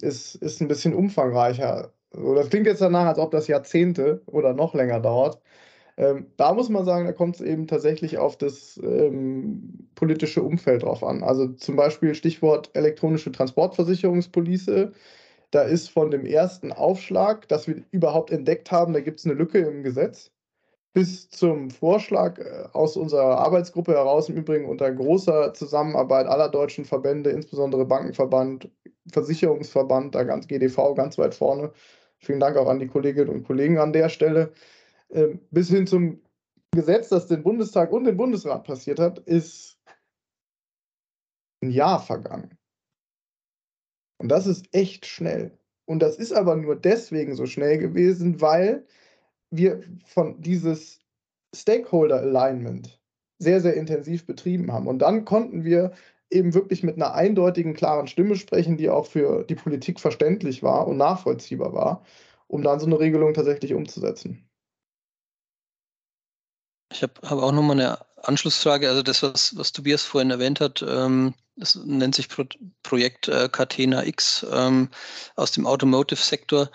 ist, ist ein bisschen umfangreicher. Das klingt jetzt danach, als ob das Jahrzehnte oder noch länger dauert. Ähm, da muss man sagen, da kommt es eben tatsächlich auf das ähm, politische Umfeld drauf an. Also zum Beispiel Stichwort elektronische Transportversicherungspolice. Da ist von dem ersten Aufschlag, dass wir überhaupt entdeckt haben, da gibt es eine Lücke im Gesetz, bis zum Vorschlag äh, aus unserer Arbeitsgruppe heraus, im Übrigen unter großer Zusammenarbeit aller deutschen Verbände, insbesondere Bankenverband, Versicherungsverband, da ganz GDV ganz weit vorne. Vielen Dank auch an die Kolleginnen und Kollegen an der Stelle. Ähm, bis hin zum Gesetz, das den Bundestag und den Bundesrat passiert hat, ist ein Jahr vergangen. Und das ist echt schnell. Und das ist aber nur deswegen so schnell gewesen, weil wir von dieses Stakeholder Alignment sehr, sehr intensiv betrieben haben. Und dann konnten wir eben wirklich mit einer eindeutigen, klaren Stimme sprechen, die auch für die Politik verständlich war und nachvollziehbar war, um dann so eine Regelung tatsächlich umzusetzen. Ich habe hab auch nochmal eine Anschlussfrage. Also das, was, was Tobias vorhin erwähnt hat, ähm, das nennt sich Pro Projekt äh, Catena X ähm, aus dem Automotive-Sektor.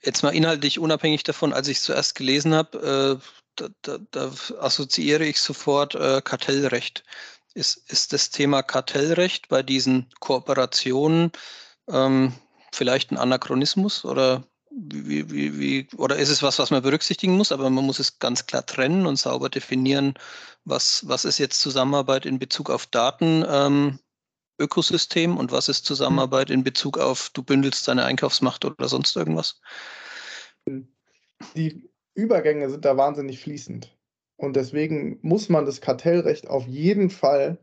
Jetzt mal inhaltlich unabhängig davon, als ich es zuerst gelesen habe, äh, da, da, da, assoziiere ich sofort äh, Kartellrecht. Ist, ist das Thema Kartellrecht bei diesen Kooperationen ähm, vielleicht ein Anachronismus oder wie, wie, wie, oder ist es was, was man berücksichtigen muss, aber man muss es ganz klar trennen und sauber definieren, was, was ist jetzt Zusammenarbeit in Bezug auf Daten, ähm, Ökosystem und was ist Zusammenarbeit in Bezug auf, du bündelst deine Einkaufsmacht oder sonst irgendwas? Die Übergänge sind da wahnsinnig fließend. Und deswegen muss man das Kartellrecht auf jeden Fall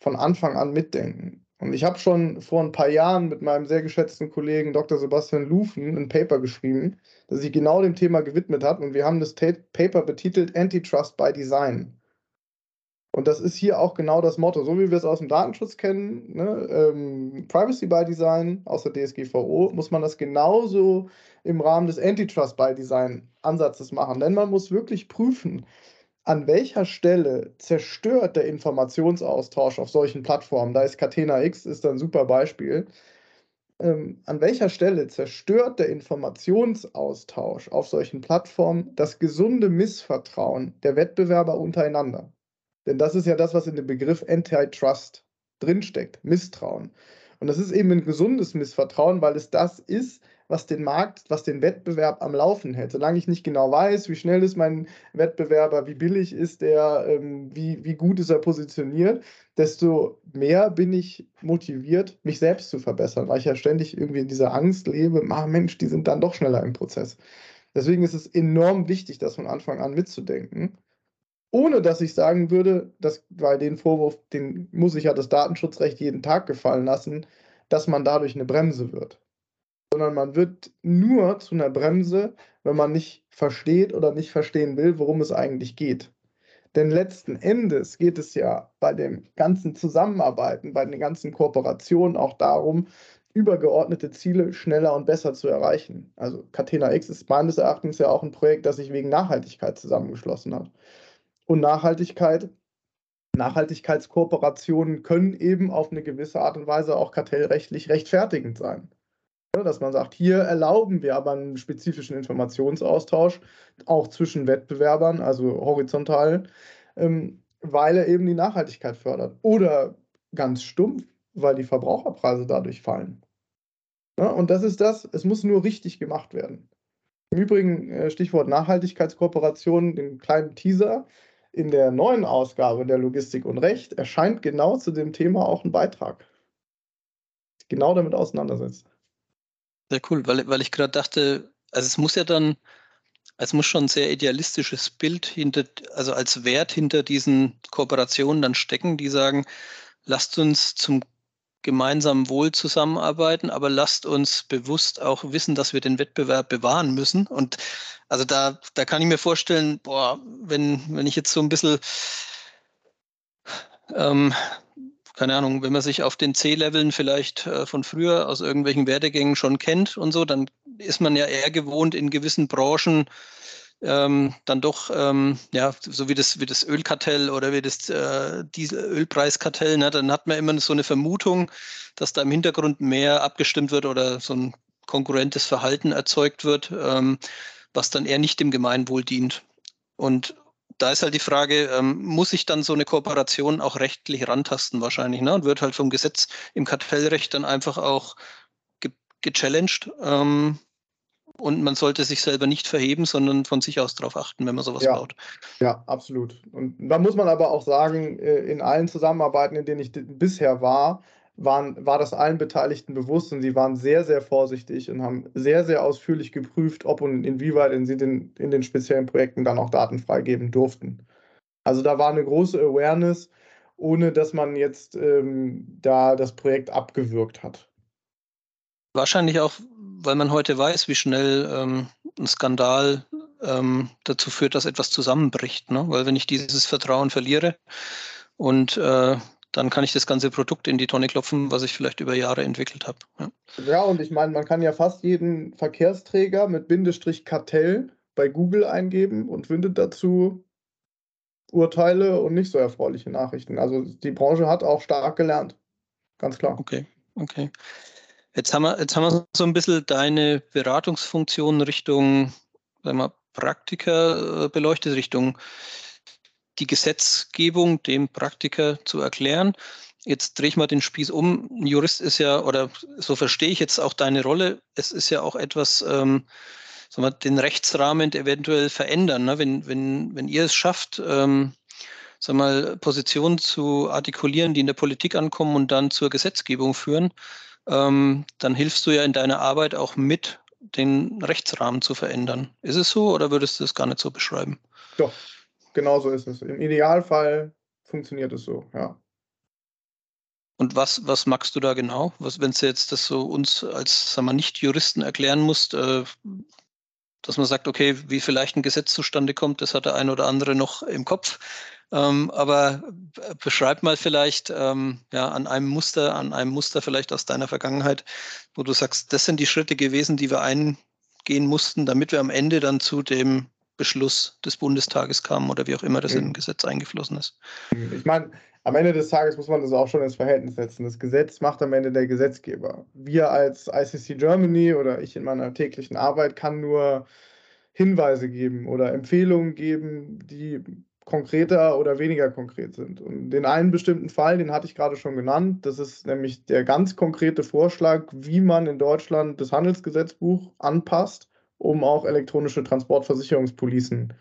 von Anfang an mitdenken. Und ich habe schon vor ein paar Jahren mit meinem sehr geschätzten Kollegen Dr. Sebastian Lufen ein Paper geschrieben, das sich genau dem Thema gewidmet hat. Und wir haben das Paper betitelt Antitrust by Design. Und das ist hier auch genau das Motto, so wie wir es aus dem Datenschutz kennen, ne, ähm, Privacy by Design aus der DSGVO, muss man das genauso im Rahmen des Antitrust by Design Ansatzes machen. Denn man muss wirklich prüfen, an welcher Stelle zerstört der Informationsaustausch auf solchen Plattformen, da ist Catena X ist ein super Beispiel, ähm, an welcher Stelle zerstört der Informationsaustausch auf solchen Plattformen das gesunde Missvertrauen der Wettbewerber untereinander? Denn das ist ja das, was in dem Begriff Antitrust drinsteckt, Misstrauen. Und das ist eben ein gesundes Missvertrauen, weil es das ist, was den Markt, was den Wettbewerb am Laufen hält. Solange ich nicht genau weiß, wie schnell ist mein Wettbewerber, wie billig ist der, ähm, wie, wie gut ist er positioniert, desto mehr bin ich motiviert, mich selbst zu verbessern, weil ich ja ständig irgendwie in dieser Angst lebe, ach Mensch, die sind dann doch schneller im Prozess. Deswegen ist es enorm wichtig, das von Anfang an mitzudenken. Ohne dass ich sagen würde, dass, weil den Vorwurf, den muss ich ja das Datenschutzrecht jeden Tag gefallen lassen, dass man dadurch eine Bremse wird sondern man wird nur zu einer Bremse, wenn man nicht versteht oder nicht verstehen will, worum es eigentlich geht. Denn letzten Endes geht es ja bei dem ganzen Zusammenarbeiten, bei den ganzen Kooperationen auch darum, übergeordnete Ziele schneller und besser zu erreichen. Also Catena X ist meines Erachtens ja auch ein Projekt, das sich wegen Nachhaltigkeit zusammengeschlossen hat. Und Nachhaltigkeit, Nachhaltigkeitskooperationen können eben auf eine gewisse Art und Weise auch kartellrechtlich rechtfertigend sein. Ne, dass man sagt, hier erlauben wir aber einen spezifischen Informationsaustausch, auch zwischen Wettbewerbern, also horizontal, ähm, weil er eben die Nachhaltigkeit fördert. Oder ganz stumpf, weil die Verbraucherpreise dadurch fallen. Ja, und das ist das, es muss nur richtig gemacht werden. Im Übrigen, äh, Stichwort Nachhaltigkeitskooperation, den kleinen Teaser, in der neuen Ausgabe der Logistik und Recht erscheint genau zu dem Thema auch ein Beitrag, genau damit auseinandersetzt. Sehr cool, weil, weil ich gerade dachte, also es muss ja dann, es muss schon ein sehr idealistisches Bild hinter, also als Wert hinter diesen Kooperationen dann stecken, die sagen, lasst uns zum gemeinsamen Wohl zusammenarbeiten, aber lasst uns bewusst auch wissen, dass wir den Wettbewerb bewahren müssen. Und also da, da kann ich mir vorstellen, boah, wenn, wenn ich jetzt so ein bisschen ähm, keine Ahnung, wenn man sich auf den C-Leveln vielleicht äh, von früher aus irgendwelchen Werdegängen schon kennt und so, dann ist man ja eher gewohnt, in gewissen Branchen ähm, dann doch, ähm, ja, so wie das, wie das Ölkartell oder wie das äh, Ölpreiskartell, ne, dann hat man immer so eine Vermutung, dass da im Hintergrund mehr abgestimmt wird oder so ein konkurrentes Verhalten erzeugt wird, ähm, was dann eher nicht dem Gemeinwohl dient. Und da ist halt die Frage, ähm, muss ich dann so eine Kooperation auch rechtlich rantasten wahrscheinlich, ne? Und wird halt vom Gesetz im Kartellrecht dann einfach auch ge gechallenged. Ähm, und man sollte sich selber nicht verheben, sondern von sich aus darauf achten, wenn man sowas ja, baut. Ja, absolut. Und da muss man aber auch sagen, äh, in allen Zusammenarbeiten, in denen ich bisher war, waren, war das allen Beteiligten bewusst und sie waren sehr, sehr vorsichtig und haben sehr, sehr ausführlich geprüft, ob und inwieweit sie den, in den speziellen Projekten dann auch Daten freigeben durften. Also da war eine große Awareness, ohne dass man jetzt ähm, da das Projekt abgewürgt hat. Wahrscheinlich auch, weil man heute weiß, wie schnell ähm, ein Skandal ähm, dazu führt, dass etwas zusammenbricht. Ne? Weil wenn ich dieses Vertrauen verliere und äh, dann kann ich das ganze Produkt in die Tonne klopfen, was ich vielleicht über Jahre entwickelt habe. Ja. ja, und ich meine, man kann ja fast jeden Verkehrsträger mit Bindestrich Kartell bei Google eingeben und findet dazu Urteile und nicht so erfreuliche Nachrichten. Also die Branche hat auch stark gelernt. Ganz klar. Okay, okay. Jetzt haben wir, jetzt haben wir so ein bisschen deine Beratungsfunktion Richtung sagen wir, Praktiker äh, beleuchtet, Richtung die Gesetzgebung dem Praktiker zu erklären. Jetzt drehe ich mal den Spieß um. Ein Jurist ist ja, oder so verstehe ich jetzt auch deine Rolle, es ist ja auch etwas, ähm, sagen wir, den Rechtsrahmen eventuell verändern. Ne? Wenn, wenn, wenn ihr es schafft, ähm, sag mal, Positionen zu artikulieren, die in der Politik ankommen und dann zur Gesetzgebung führen, ähm, dann hilfst du ja in deiner Arbeit auch mit, den Rechtsrahmen zu verändern. Ist es so oder würdest du es gar nicht so beschreiben? Doch, genau so ist es. Im Idealfall funktioniert es so, ja. Und was, was magst du da genau? Wenn du jetzt das so uns als Nicht-Juristen erklären musst, äh, dass man sagt, okay, wie vielleicht ein Gesetz zustande kommt, das hat der ein oder andere noch im Kopf. Ähm, aber beschreib mal vielleicht ähm, ja, an einem Muster, an einem Muster vielleicht aus deiner Vergangenheit, wo du sagst, das sind die Schritte gewesen, die wir eingehen mussten, damit wir am Ende dann zu dem Beschluss des Bundestages kamen oder wie auch immer das mhm. im Gesetz eingeflossen ist. Ich meine, am Ende des Tages muss man das auch schon ins Verhältnis setzen. Das Gesetz macht am Ende der Gesetzgeber. Wir als ICC Germany oder ich in meiner täglichen Arbeit kann nur Hinweise geben oder Empfehlungen geben, die konkreter oder weniger konkret sind. Und den einen bestimmten Fall, den hatte ich gerade schon genannt, das ist nämlich der ganz konkrete Vorschlag, wie man in Deutschland das Handelsgesetzbuch anpasst, um auch elektronische Transportversicherungspolicen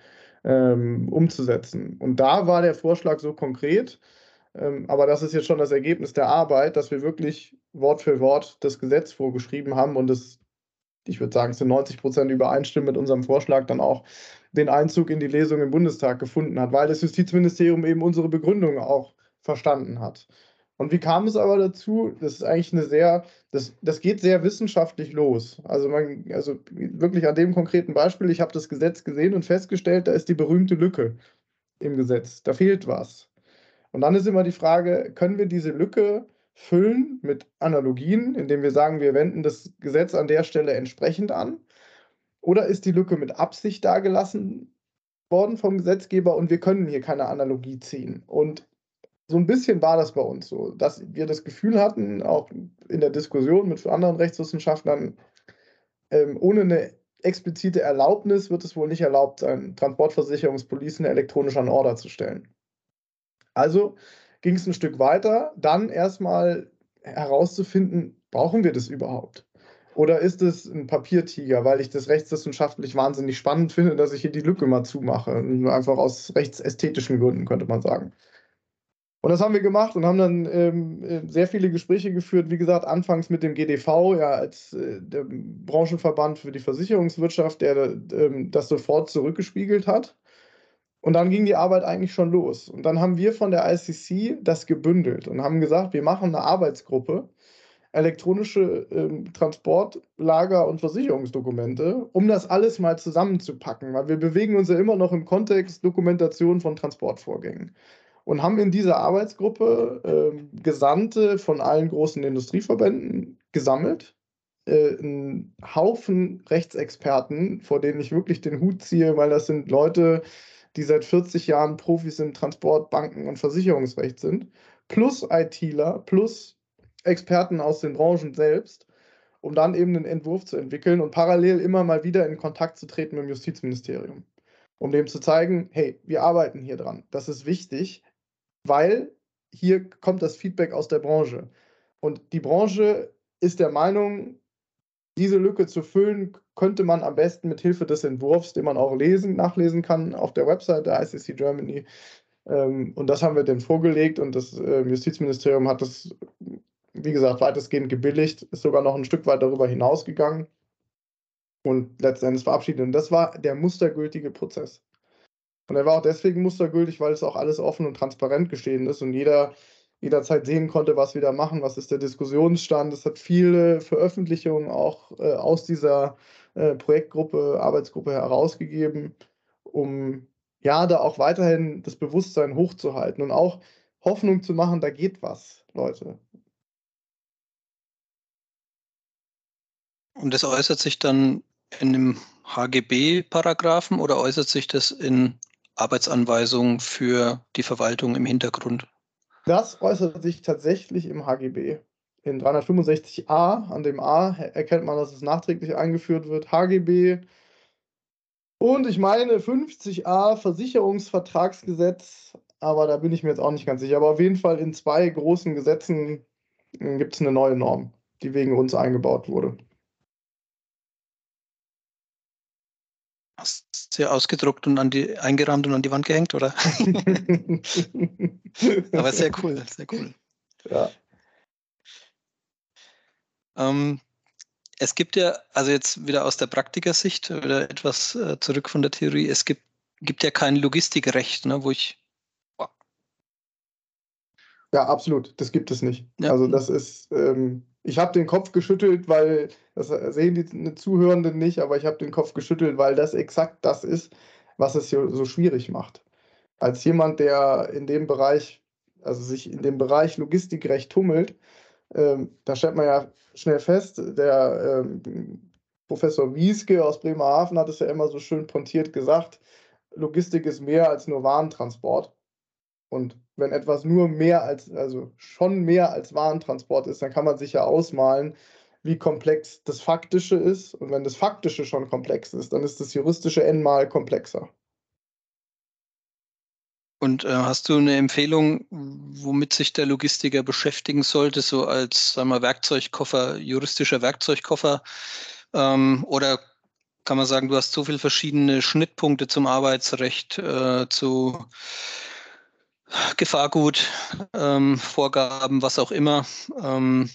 ähm, umzusetzen. Und da war der Vorschlag so konkret, ähm, aber das ist jetzt schon das Ergebnis der Arbeit, dass wir wirklich Wort für Wort das Gesetz vorgeschrieben haben und es, ich würde sagen, zu 90 Prozent übereinstimmen mit unserem Vorschlag dann auch den Einzug in die Lesung im Bundestag gefunden hat, weil das Justizministerium eben unsere Begründung auch verstanden hat. Und wie kam es aber dazu? Das ist eigentlich eine sehr, das, das geht sehr wissenschaftlich los. Also man, also wirklich an dem konkreten Beispiel, ich habe das Gesetz gesehen und festgestellt, da ist die berühmte Lücke im Gesetz. Da fehlt was. Und dann ist immer die Frage, können wir diese Lücke füllen mit Analogien, indem wir sagen, wir wenden das Gesetz an der Stelle entsprechend an? Oder ist die Lücke mit Absicht dargelassen worden vom Gesetzgeber und wir können hier keine Analogie ziehen? Und so ein bisschen war das bei uns so, dass wir das Gefühl hatten, auch in der Diskussion mit anderen Rechtswissenschaftlern, ähm, ohne eine explizite Erlaubnis wird es wohl nicht erlaubt sein, Transportversicherungspolicen elektronisch an Order zu stellen. Also ging es ein Stück weiter, dann erstmal herauszufinden, brauchen wir das überhaupt? Oder ist es ein Papiertiger, weil ich das rechtswissenschaftlich wahnsinnig spannend finde, dass ich hier die Lücke mal zumache? Einfach aus rechtsästhetischen Gründen, könnte man sagen. Und das haben wir gemacht und haben dann ähm, äh, sehr viele Gespräche geführt. Wie gesagt, anfangs mit dem GDV, ja, als äh, der Branchenverband für die Versicherungswirtschaft, der äh, das sofort zurückgespiegelt hat. Und dann ging die Arbeit eigentlich schon los. Und dann haben wir von der ICC das gebündelt und haben gesagt, wir machen eine Arbeitsgruppe, elektronische ähm, Transportlager und Versicherungsdokumente, um das alles mal zusammenzupacken, weil wir bewegen uns ja immer noch im Kontext Dokumentation von Transportvorgängen. Und haben in dieser Arbeitsgruppe äh, Gesandte von allen großen Industrieverbänden gesammelt, äh, einen Haufen Rechtsexperten, vor denen ich wirklich den Hut ziehe, weil das sind Leute, die seit 40 Jahren Profis im Transport, Banken und Versicherungsrecht sind, plus ITler, plus Experten aus den Branchen selbst um dann eben einen Entwurf zu entwickeln und parallel immer mal wieder in Kontakt zu treten mit dem Justizministerium, um dem zu zeigen, hey, wir arbeiten hier dran. Das ist wichtig, weil hier kommt das Feedback aus der Branche. Und die Branche ist der Meinung, diese Lücke zu füllen, könnte man am besten mit Hilfe des Entwurfs, den man auch lesen, nachlesen kann auf der Website der ICC Germany. Ähm, und das haben wir dann vorgelegt und das ähm, Justizministerium hat das, wie gesagt, weitestgehend gebilligt, ist sogar noch ein Stück weit darüber hinausgegangen und letztendlich verabschiedet. Und das war der mustergültige Prozess. Und er war auch deswegen mustergültig, weil es auch alles offen und transparent geschehen ist und jeder jederzeit sehen konnte, was wir da machen, was ist der Diskussionsstand. Es hat viele Veröffentlichungen auch äh, aus dieser äh, Projektgruppe, Arbeitsgruppe herausgegeben, um ja da auch weiterhin das Bewusstsein hochzuhalten und auch Hoffnung zu machen, da geht was, Leute. Und das äußert sich dann in dem HGB-Paragraphen oder äußert sich das in Arbeitsanweisungen für die Verwaltung im Hintergrund? Das äußert sich tatsächlich im HGB. In 365a, an dem A erkennt man, dass es nachträglich eingeführt wird. HGB und ich meine 50a Versicherungsvertragsgesetz, aber da bin ich mir jetzt auch nicht ganz sicher. Aber auf jeden Fall in zwei großen Gesetzen hm, gibt es eine neue Norm, die wegen uns eingebaut wurde. Ja ausgedruckt und an die, eingerahmt und an die Wand gehängt, oder? Aber sehr cool, sehr cool. Ja. Ähm, es gibt ja, also jetzt wieder aus der Praktikersicht, wieder etwas äh, zurück von der Theorie, es gibt, gibt ja kein Logistikrecht, ne, wo ich. Wow. Ja, absolut, das gibt es nicht. Ja. Also das ist, ähm, ich habe den Kopf geschüttelt, weil, das sehen die Zuhörenden nicht, aber ich habe den Kopf geschüttelt, weil das exakt das ist, was es hier so schwierig macht. Als jemand, der in dem Bereich, also sich in dem Bereich Logistikrecht tummelt, ähm, da stellt man ja schnell fest, der ähm, Professor Wieske aus Bremerhaven hat es ja immer so schön pontiert gesagt, Logistik ist mehr als nur Warentransport. Und wenn etwas nur mehr als, also schon mehr als Warentransport ist, dann kann man sich ja ausmalen, wie komplex das Faktische ist. Und wenn das Faktische schon komplex ist, dann ist das Juristische n-mal komplexer. Und äh, hast du eine Empfehlung, womit sich der Logistiker beschäftigen sollte, so als sagen wir, Werkzeugkoffer, juristischer Werkzeugkoffer? Ähm, oder kann man sagen, du hast so viele verschiedene Schnittpunkte zum Arbeitsrecht, äh, zu Gefahrgut, ähm, Vorgaben, was auch immer. Ähm,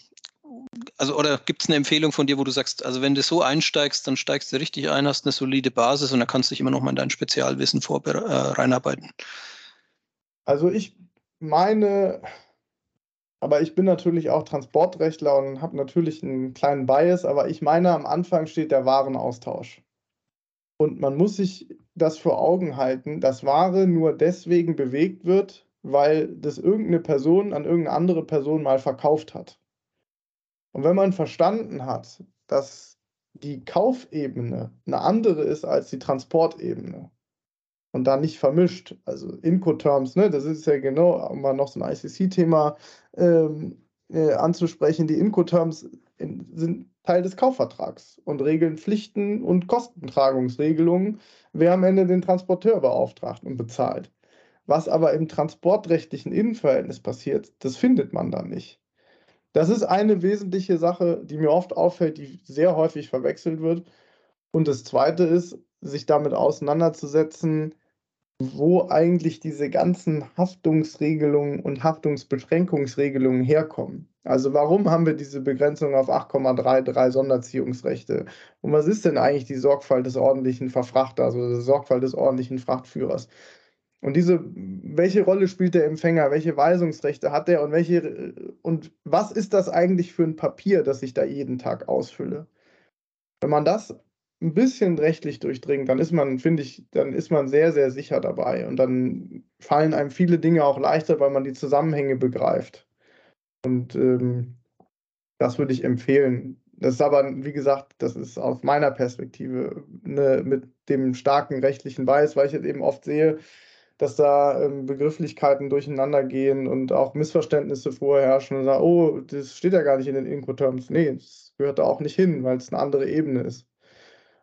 also, oder gibt es eine Empfehlung von dir, wo du sagst, also wenn du so einsteigst, dann steigst du richtig ein, hast eine solide Basis und dann kannst du dich immer noch mal in dein Spezialwissen äh, reinarbeiten? Also ich meine, aber ich bin natürlich auch Transportrechtler und habe natürlich einen kleinen Bias, aber ich meine, am Anfang steht der Warenaustausch. Und man muss sich das vor Augen halten, dass Ware nur deswegen bewegt wird, weil das irgendeine Person an irgendeine andere Person mal verkauft hat. Und wenn man verstanden hat, dass die Kaufebene eine andere ist als die Transportebene und da nicht vermischt, also Incoterms, ne, das ist ja genau, um mal noch so ein ICC-Thema ähm, äh, anzusprechen, die Incoterms sind Teil des Kaufvertrags und regeln Pflichten und Kostentragungsregelungen, wer am Ende den Transporteur beauftragt und bezahlt. Was aber im transportrechtlichen Innenverhältnis passiert, das findet man dann nicht. Das ist eine wesentliche Sache, die mir oft auffällt, die sehr häufig verwechselt wird. Und das Zweite ist, sich damit auseinanderzusetzen, wo eigentlich diese ganzen Haftungsregelungen und Haftungsbeschränkungsregelungen herkommen. Also warum haben wir diese Begrenzung auf 8,33 Sonderziehungsrechte? Und was ist denn eigentlich die Sorgfalt des ordentlichen Verfrachters, also die Sorgfalt des ordentlichen Frachtführers? Und diese, welche Rolle spielt der Empfänger? Welche Weisungsrechte hat er und welche und was ist das eigentlich für ein Papier, das ich da jeden Tag ausfülle? Wenn man das ein bisschen rechtlich durchdringt, dann ist man, finde ich, dann ist man sehr, sehr sicher dabei. Und dann fallen einem viele Dinge auch leichter, weil man die Zusammenhänge begreift. Und ähm, das würde ich empfehlen. Das ist aber, wie gesagt, das ist aus meiner Perspektive eine, mit dem starken rechtlichen Weiß, weil ich es eben oft sehe, dass da ähm, Begrifflichkeiten durcheinander gehen und auch Missverständnisse vorherrschen und sagen, oh, das steht ja gar nicht in den Incoterms. Nee, das gehört da auch nicht hin, weil es eine andere Ebene ist.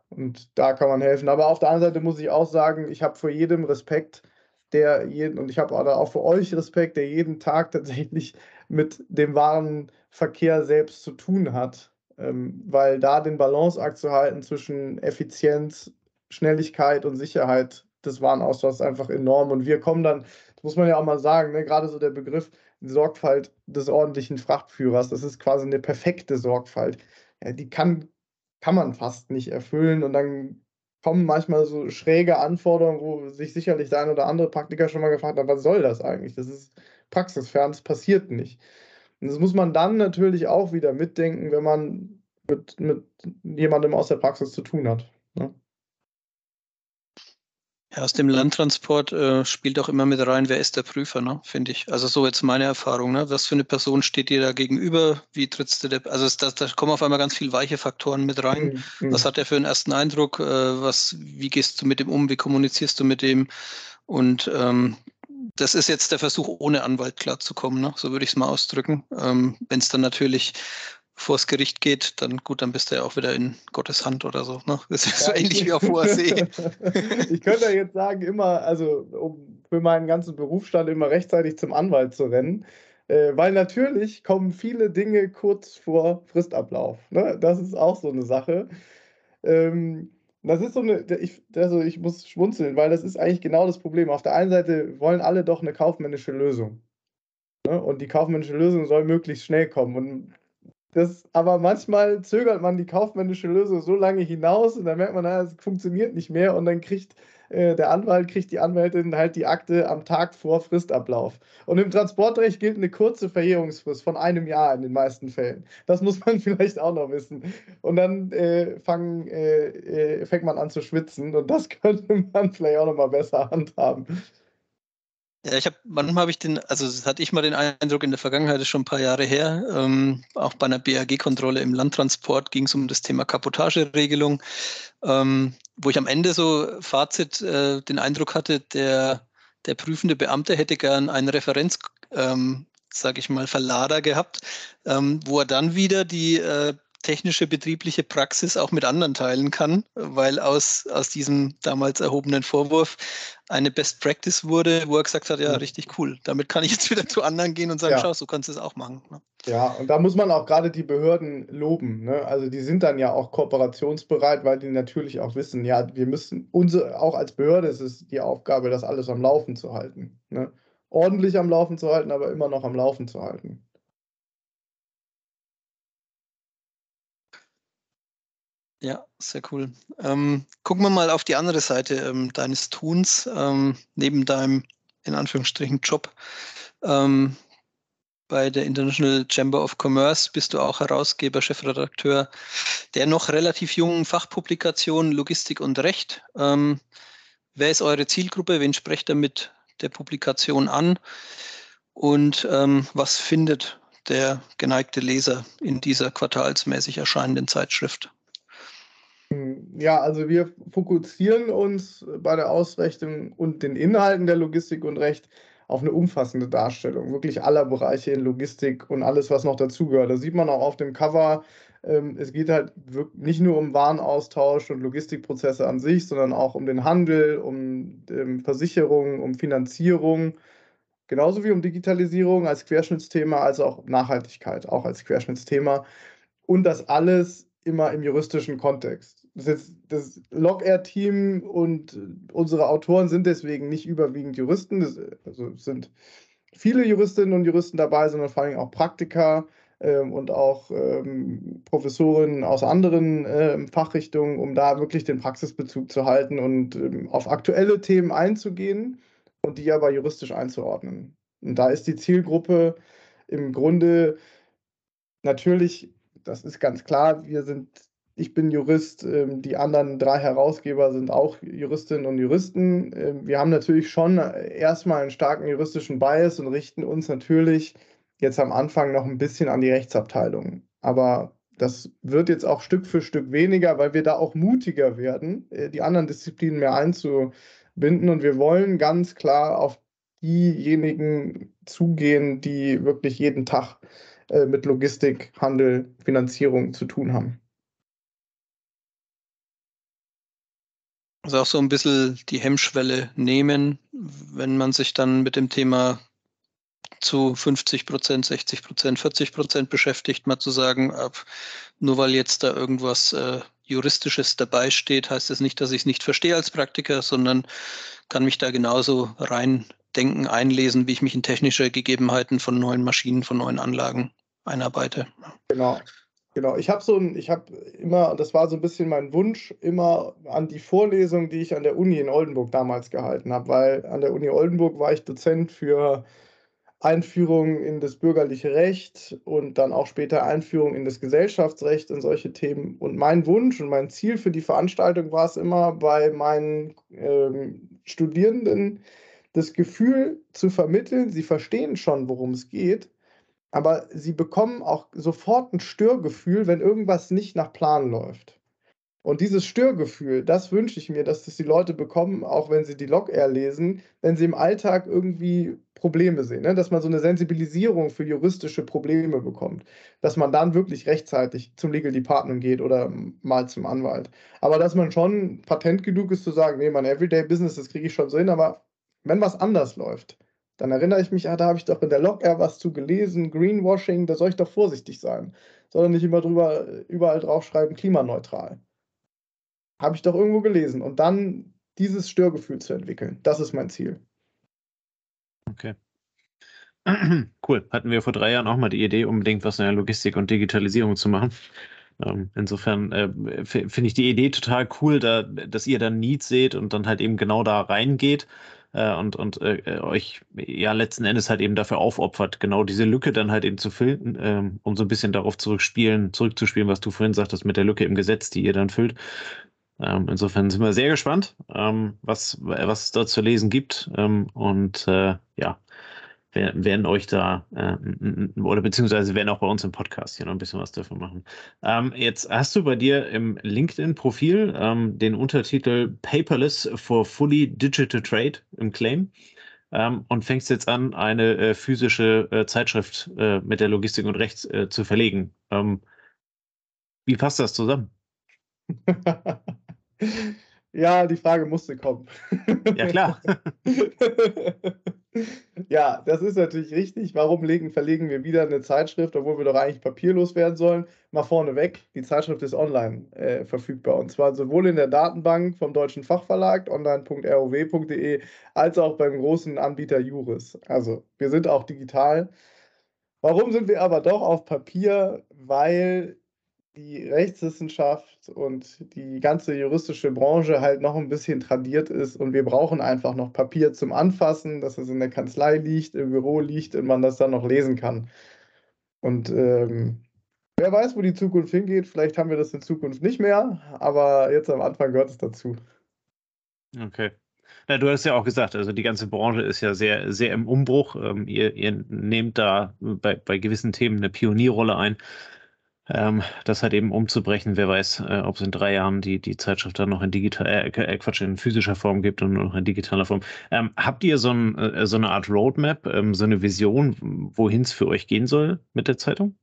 Und da kann man helfen. Aber auf der anderen Seite muss ich auch sagen, ich habe vor jedem Respekt, der jeden, und ich habe auch für euch Respekt, der jeden Tag tatsächlich mit dem wahren Verkehr selbst zu tun hat. Ähm, weil da den Balanceakt zu halten zwischen Effizienz, Schnelligkeit und Sicherheit des Warenaustauschs einfach enorm. Und wir kommen dann, das muss man ja auch mal sagen, ne, gerade so der Begriff Sorgfalt des ordentlichen Frachtführers, das ist quasi eine perfekte Sorgfalt. Ja, die kann, kann man fast nicht erfüllen und dann kommen manchmal so schräge Anforderungen, wo sich sicherlich der ein oder andere Praktiker schon mal gefragt hat, was soll das eigentlich? Das ist praxisfern, das passiert nicht. Und das muss man dann natürlich auch wieder mitdenken, wenn man mit, mit jemandem aus der Praxis zu tun hat. Ne? Ja, aus dem Landtransport äh, spielt auch immer mit rein, wer ist der Prüfer, ne, finde ich. Also so jetzt meine Erfahrung, ne? Was für eine Person steht dir da gegenüber? Wie trittst du der, also da, da kommen auf einmal ganz viele weiche Faktoren mit rein. Mhm. Was hat er für einen ersten Eindruck? Äh, was, wie gehst du mit dem um? Wie kommunizierst du mit dem? Und ähm, das ist jetzt der Versuch, ohne Anwalt klarzukommen, ne? so würde ich es mal ausdrücken. Ähm, Wenn es dann natürlich vors Gericht geht, dann gut, dann bist du ja auch wieder in Gottes Hand oder so. Ne? Das ist ja, so ähnlich wie auf hoher See. ich könnte ja jetzt sagen, immer, also um für meinen ganzen Berufsstand immer rechtzeitig zum Anwalt zu rennen. Äh, weil natürlich kommen viele Dinge kurz vor Fristablauf. Ne? Das ist auch so eine Sache. Ähm, das ist so eine, ich, also ich muss schmunzeln, weil das ist eigentlich genau das Problem. Auf der einen Seite wollen alle doch eine kaufmännische Lösung. Ne? Und die kaufmännische Lösung soll möglichst schnell kommen. Und das, aber manchmal zögert man die kaufmännische Lösung so lange hinaus und dann merkt man, es funktioniert nicht mehr und dann kriegt äh, der Anwalt, kriegt die Anwältin halt die Akte am Tag vor Fristablauf. Und im Transportrecht gilt eine kurze Verjährungsfrist von einem Jahr in den meisten Fällen. Das muss man vielleicht auch noch wissen. Und dann äh, fang, äh, äh, fängt man an zu schwitzen und das könnte man vielleicht auch noch mal besser handhaben. Ja, ich habe manchmal habe ich den, also das hatte ich mal den Eindruck in der Vergangenheit, das ist schon ein paar Jahre her, ähm, auch bei einer BAG-Kontrolle im Landtransport ging es um das Thema Kapotageregelung, ähm, wo ich am Ende so Fazit äh, den Eindruck hatte, der, der prüfende Beamte hätte gern einen Referenz, ähm, sage ich mal, Verlader gehabt, ähm, wo er dann wieder die äh, technische betriebliche Praxis auch mit anderen teilen kann, weil aus, aus diesem damals erhobenen Vorwurf eine Best Practice wurde, wo er gesagt hat, ja, richtig cool. Damit kann ich jetzt wieder zu anderen gehen und sagen, ja. schau, so kannst du es auch machen. Ne? Ja, und da muss man auch gerade die Behörden loben. Ne? Also die sind dann ja auch kooperationsbereit, weil die natürlich auch wissen, ja, wir müssen, unsere, auch als Behörde ist es die Aufgabe, das alles am Laufen zu halten. Ne? Ordentlich am Laufen zu halten, aber immer noch am Laufen zu halten. Ja, sehr cool. Ähm, gucken wir mal auf die andere Seite ähm, deines Tuns, ähm, neben deinem, in Anführungsstrichen, Job. Ähm, bei der International Chamber of Commerce bist du auch Herausgeber, Chefredakteur der noch relativ jungen Fachpublikation Logistik und Recht. Ähm, wer ist eure Zielgruppe? Wen sprecht ihr mit der Publikation an? Und ähm, was findet der geneigte Leser in dieser quartalsmäßig erscheinenden Zeitschrift? Ja, also wir fokussieren uns bei der Ausrichtung und den Inhalten der Logistik und Recht auf eine umfassende Darstellung, wirklich aller Bereiche in Logistik und alles, was noch dazugehört. Da sieht man auch auf dem Cover, ähm, es geht halt nicht nur um Warenaustausch und Logistikprozesse an sich, sondern auch um den Handel, um ähm, Versicherungen, um Finanzierung, genauso wie um Digitalisierung als Querschnittsthema, als auch Nachhaltigkeit auch als Querschnittsthema. Und das alles immer im juristischen Kontext das, das Log-Air-Team und unsere Autoren sind deswegen nicht überwiegend Juristen. Das, also sind viele Juristinnen und Juristen dabei, sondern vor allem auch Praktiker ähm, und auch ähm, Professorinnen aus anderen äh, Fachrichtungen, um da wirklich den Praxisbezug zu halten und ähm, auf aktuelle Themen einzugehen und die aber juristisch einzuordnen. Und da ist die Zielgruppe im Grunde natürlich, das ist ganz klar, wir sind ich bin Jurist, ähm, die anderen drei Herausgeber sind auch Juristinnen und Juristen. Ähm, wir haben natürlich schon erstmal einen starken juristischen Bias und richten uns natürlich jetzt am Anfang noch ein bisschen an die Rechtsabteilung. Aber das wird jetzt auch Stück für Stück weniger, weil wir da auch mutiger werden, äh, die anderen Disziplinen mehr einzubeziehen binden und wir wollen ganz klar auf diejenigen zugehen, die wirklich jeden Tag äh, mit Logistik, Handel, Finanzierung zu tun haben. Also auch so ein bisschen die Hemmschwelle nehmen, wenn man sich dann mit dem Thema zu 50 Prozent, 60 Prozent, 40 Prozent beschäftigt, mal zu sagen, ab, nur weil jetzt da irgendwas äh, Juristisches dabei steht, heißt das nicht, dass ich es nicht verstehe als Praktiker, sondern kann mich da genauso reindenken, einlesen, wie ich mich in technische Gegebenheiten von neuen Maschinen, von neuen Anlagen einarbeite. Genau. Genau, ich habe so ein, ich habe immer, das war so ein bisschen mein Wunsch, immer an die Vorlesung, die ich an der Uni in Oldenburg damals gehalten habe, weil an der Uni Oldenburg war ich Dozent für Einführung in das bürgerliche Recht und dann auch später Einführung in das Gesellschaftsrecht und solche Themen. Und mein Wunsch und mein Ziel für die Veranstaltung war es immer, bei meinen ähm, Studierenden das Gefühl zu vermitteln, sie verstehen schon, worum es geht, aber sie bekommen auch sofort ein Störgefühl, wenn irgendwas nicht nach Plan läuft. Und dieses Störgefühl, das wünsche ich mir, dass das die Leute bekommen, auch wenn sie die Log-Air lesen, wenn sie im Alltag irgendwie Probleme sehen, ne? dass man so eine Sensibilisierung für juristische Probleme bekommt, dass man dann wirklich rechtzeitig zum Legal Department geht oder mal zum Anwalt. Aber dass man schon patent genug ist zu sagen, nee, mein Everyday Business, das kriege ich schon so hin, aber wenn was anders läuft, dann erinnere ich mich, ah, da habe ich doch in der Log-Air was zu gelesen, Greenwashing, da soll ich doch vorsichtig sein, sondern nicht immer drüber, überall draufschreiben, klimaneutral. Habe ich doch irgendwo gelesen. Und dann dieses Störgefühl zu entwickeln, das ist mein Ziel. Okay. Cool. Hatten wir vor drei Jahren auch mal die Idee, unbedingt was in der Logistik und Digitalisierung zu machen. Ähm, insofern äh, finde ich die Idee total cool, da, dass ihr dann Needs seht und dann halt eben genau da reingeht äh, und, und äh, euch ja letzten Endes halt eben dafür aufopfert, genau diese Lücke dann halt eben zu füllen, ähm, um so ein bisschen darauf zurückspielen, zurückzuspielen, was du vorhin sagtest mit der Lücke im Gesetz, die ihr dann füllt. Ähm, insofern sind wir sehr gespannt, ähm, was, was es da zu lesen gibt. Ähm, und äh, ja, werden euch da, äh, oder beziehungsweise werden auch bei uns im Podcast hier noch ein bisschen was dafür machen. Ähm, jetzt hast du bei dir im LinkedIn-Profil ähm, den Untertitel Paperless for Fully Digital Trade im Claim ähm, und fängst jetzt an, eine äh, physische äh, Zeitschrift äh, mit der Logistik und Rechts äh, zu verlegen. Ähm, wie passt das zusammen? Ja, die Frage musste kommen. Ja, klar. ja, das ist natürlich richtig. Warum legen, verlegen wir wieder eine Zeitschrift, obwohl wir doch eigentlich papierlos werden sollen? Mal vorneweg, die Zeitschrift ist online äh, verfügbar. Und zwar sowohl in der Datenbank vom Deutschen Fachverlag, online.row.de, als auch beim großen Anbieter Juris. Also, wir sind auch digital. Warum sind wir aber doch auf Papier? Weil die Rechtswissenschaft und die ganze juristische Branche halt noch ein bisschen tradiert ist und wir brauchen einfach noch Papier zum Anfassen, dass es in der Kanzlei liegt, im Büro liegt und man das dann noch lesen kann. Und ähm, wer weiß, wo die Zukunft hingeht, vielleicht haben wir das in Zukunft nicht mehr, aber jetzt am Anfang gehört es dazu. Okay. Na, du hast ja auch gesagt, also die ganze Branche ist ja sehr, sehr im Umbruch. Ähm, ihr, ihr nehmt da bei, bei gewissen Themen eine Pionierrolle ein ähm, das halt eben umzubrechen. Wer weiß, äh, ob es in drei Jahren die, die Zeitschrift dann noch in digital, äh, Quatsch, in physischer Form gibt und noch in digitaler Form. Ähm, habt ihr so, ein, äh, so eine Art Roadmap, ähm, so eine Vision, wohin es für euch gehen soll mit der Zeitung?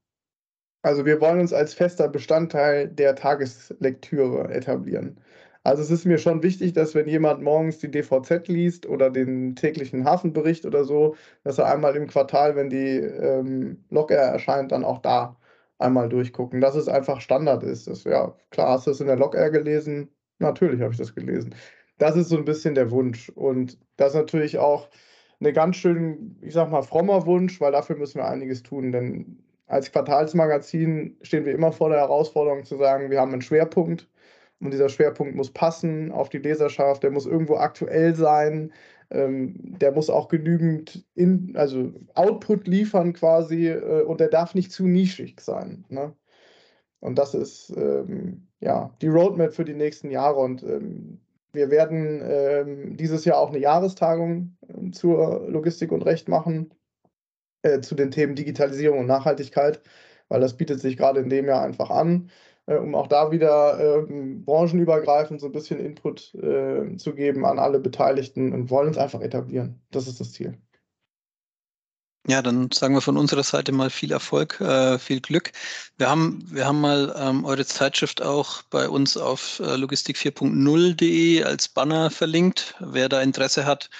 Also wir wollen uns als fester Bestandteil der Tageslektüre etablieren. Also es ist mir schon wichtig, dass wenn jemand morgens die DVZ liest oder den täglichen Hafenbericht oder so, dass er einmal im Quartal, wenn die ähm, Log erscheint, dann auch da einmal durchgucken, dass es einfach Standard ist. Das, ja, klar, hast du es in der Log-R gelesen? Natürlich habe ich das gelesen. Das ist so ein bisschen der Wunsch. Und das ist natürlich auch eine ganz schön, ich sag mal, frommer Wunsch, weil dafür müssen wir einiges tun. Denn als Quartalsmagazin stehen wir immer vor der Herausforderung zu sagen, wir haben einen Schwerpunkt und dieser Schwerpunkt muss passen auf die Leserschaft, der muss irgendwo aktuell sein, der muss auch genügend in, also Output liefern quasi äh, und der darf nicht zu nischig sein. Ne? Und das ist ähm, ja die Roadmap für die nächsten Jahre. Und ähm, wir werden ähm, dieses Jahr auch eine Jahrestagung äh, zur Logistik und Recht machen, äh, zu den Themen Digitalisierung und Nachhaltigkeit, weil das bietet sich gerade in dem Jahr einfach an. Äh, um auch da wieder äh, branchenübergreifend so ein bisschen Input äh, zu geben an alle Beteiligten und wollen uns einfach etablieren. Das ist das Ziel. Ja, dann sagen wir von unserer Seite mal viel Erfolg, äh, viel Glück. Wir haben, wir haben mal ähm, eure Zeitschrift auch bei uns auf äh, logistik4.0.de als Banner verlinkt. Wer da Interesse hat,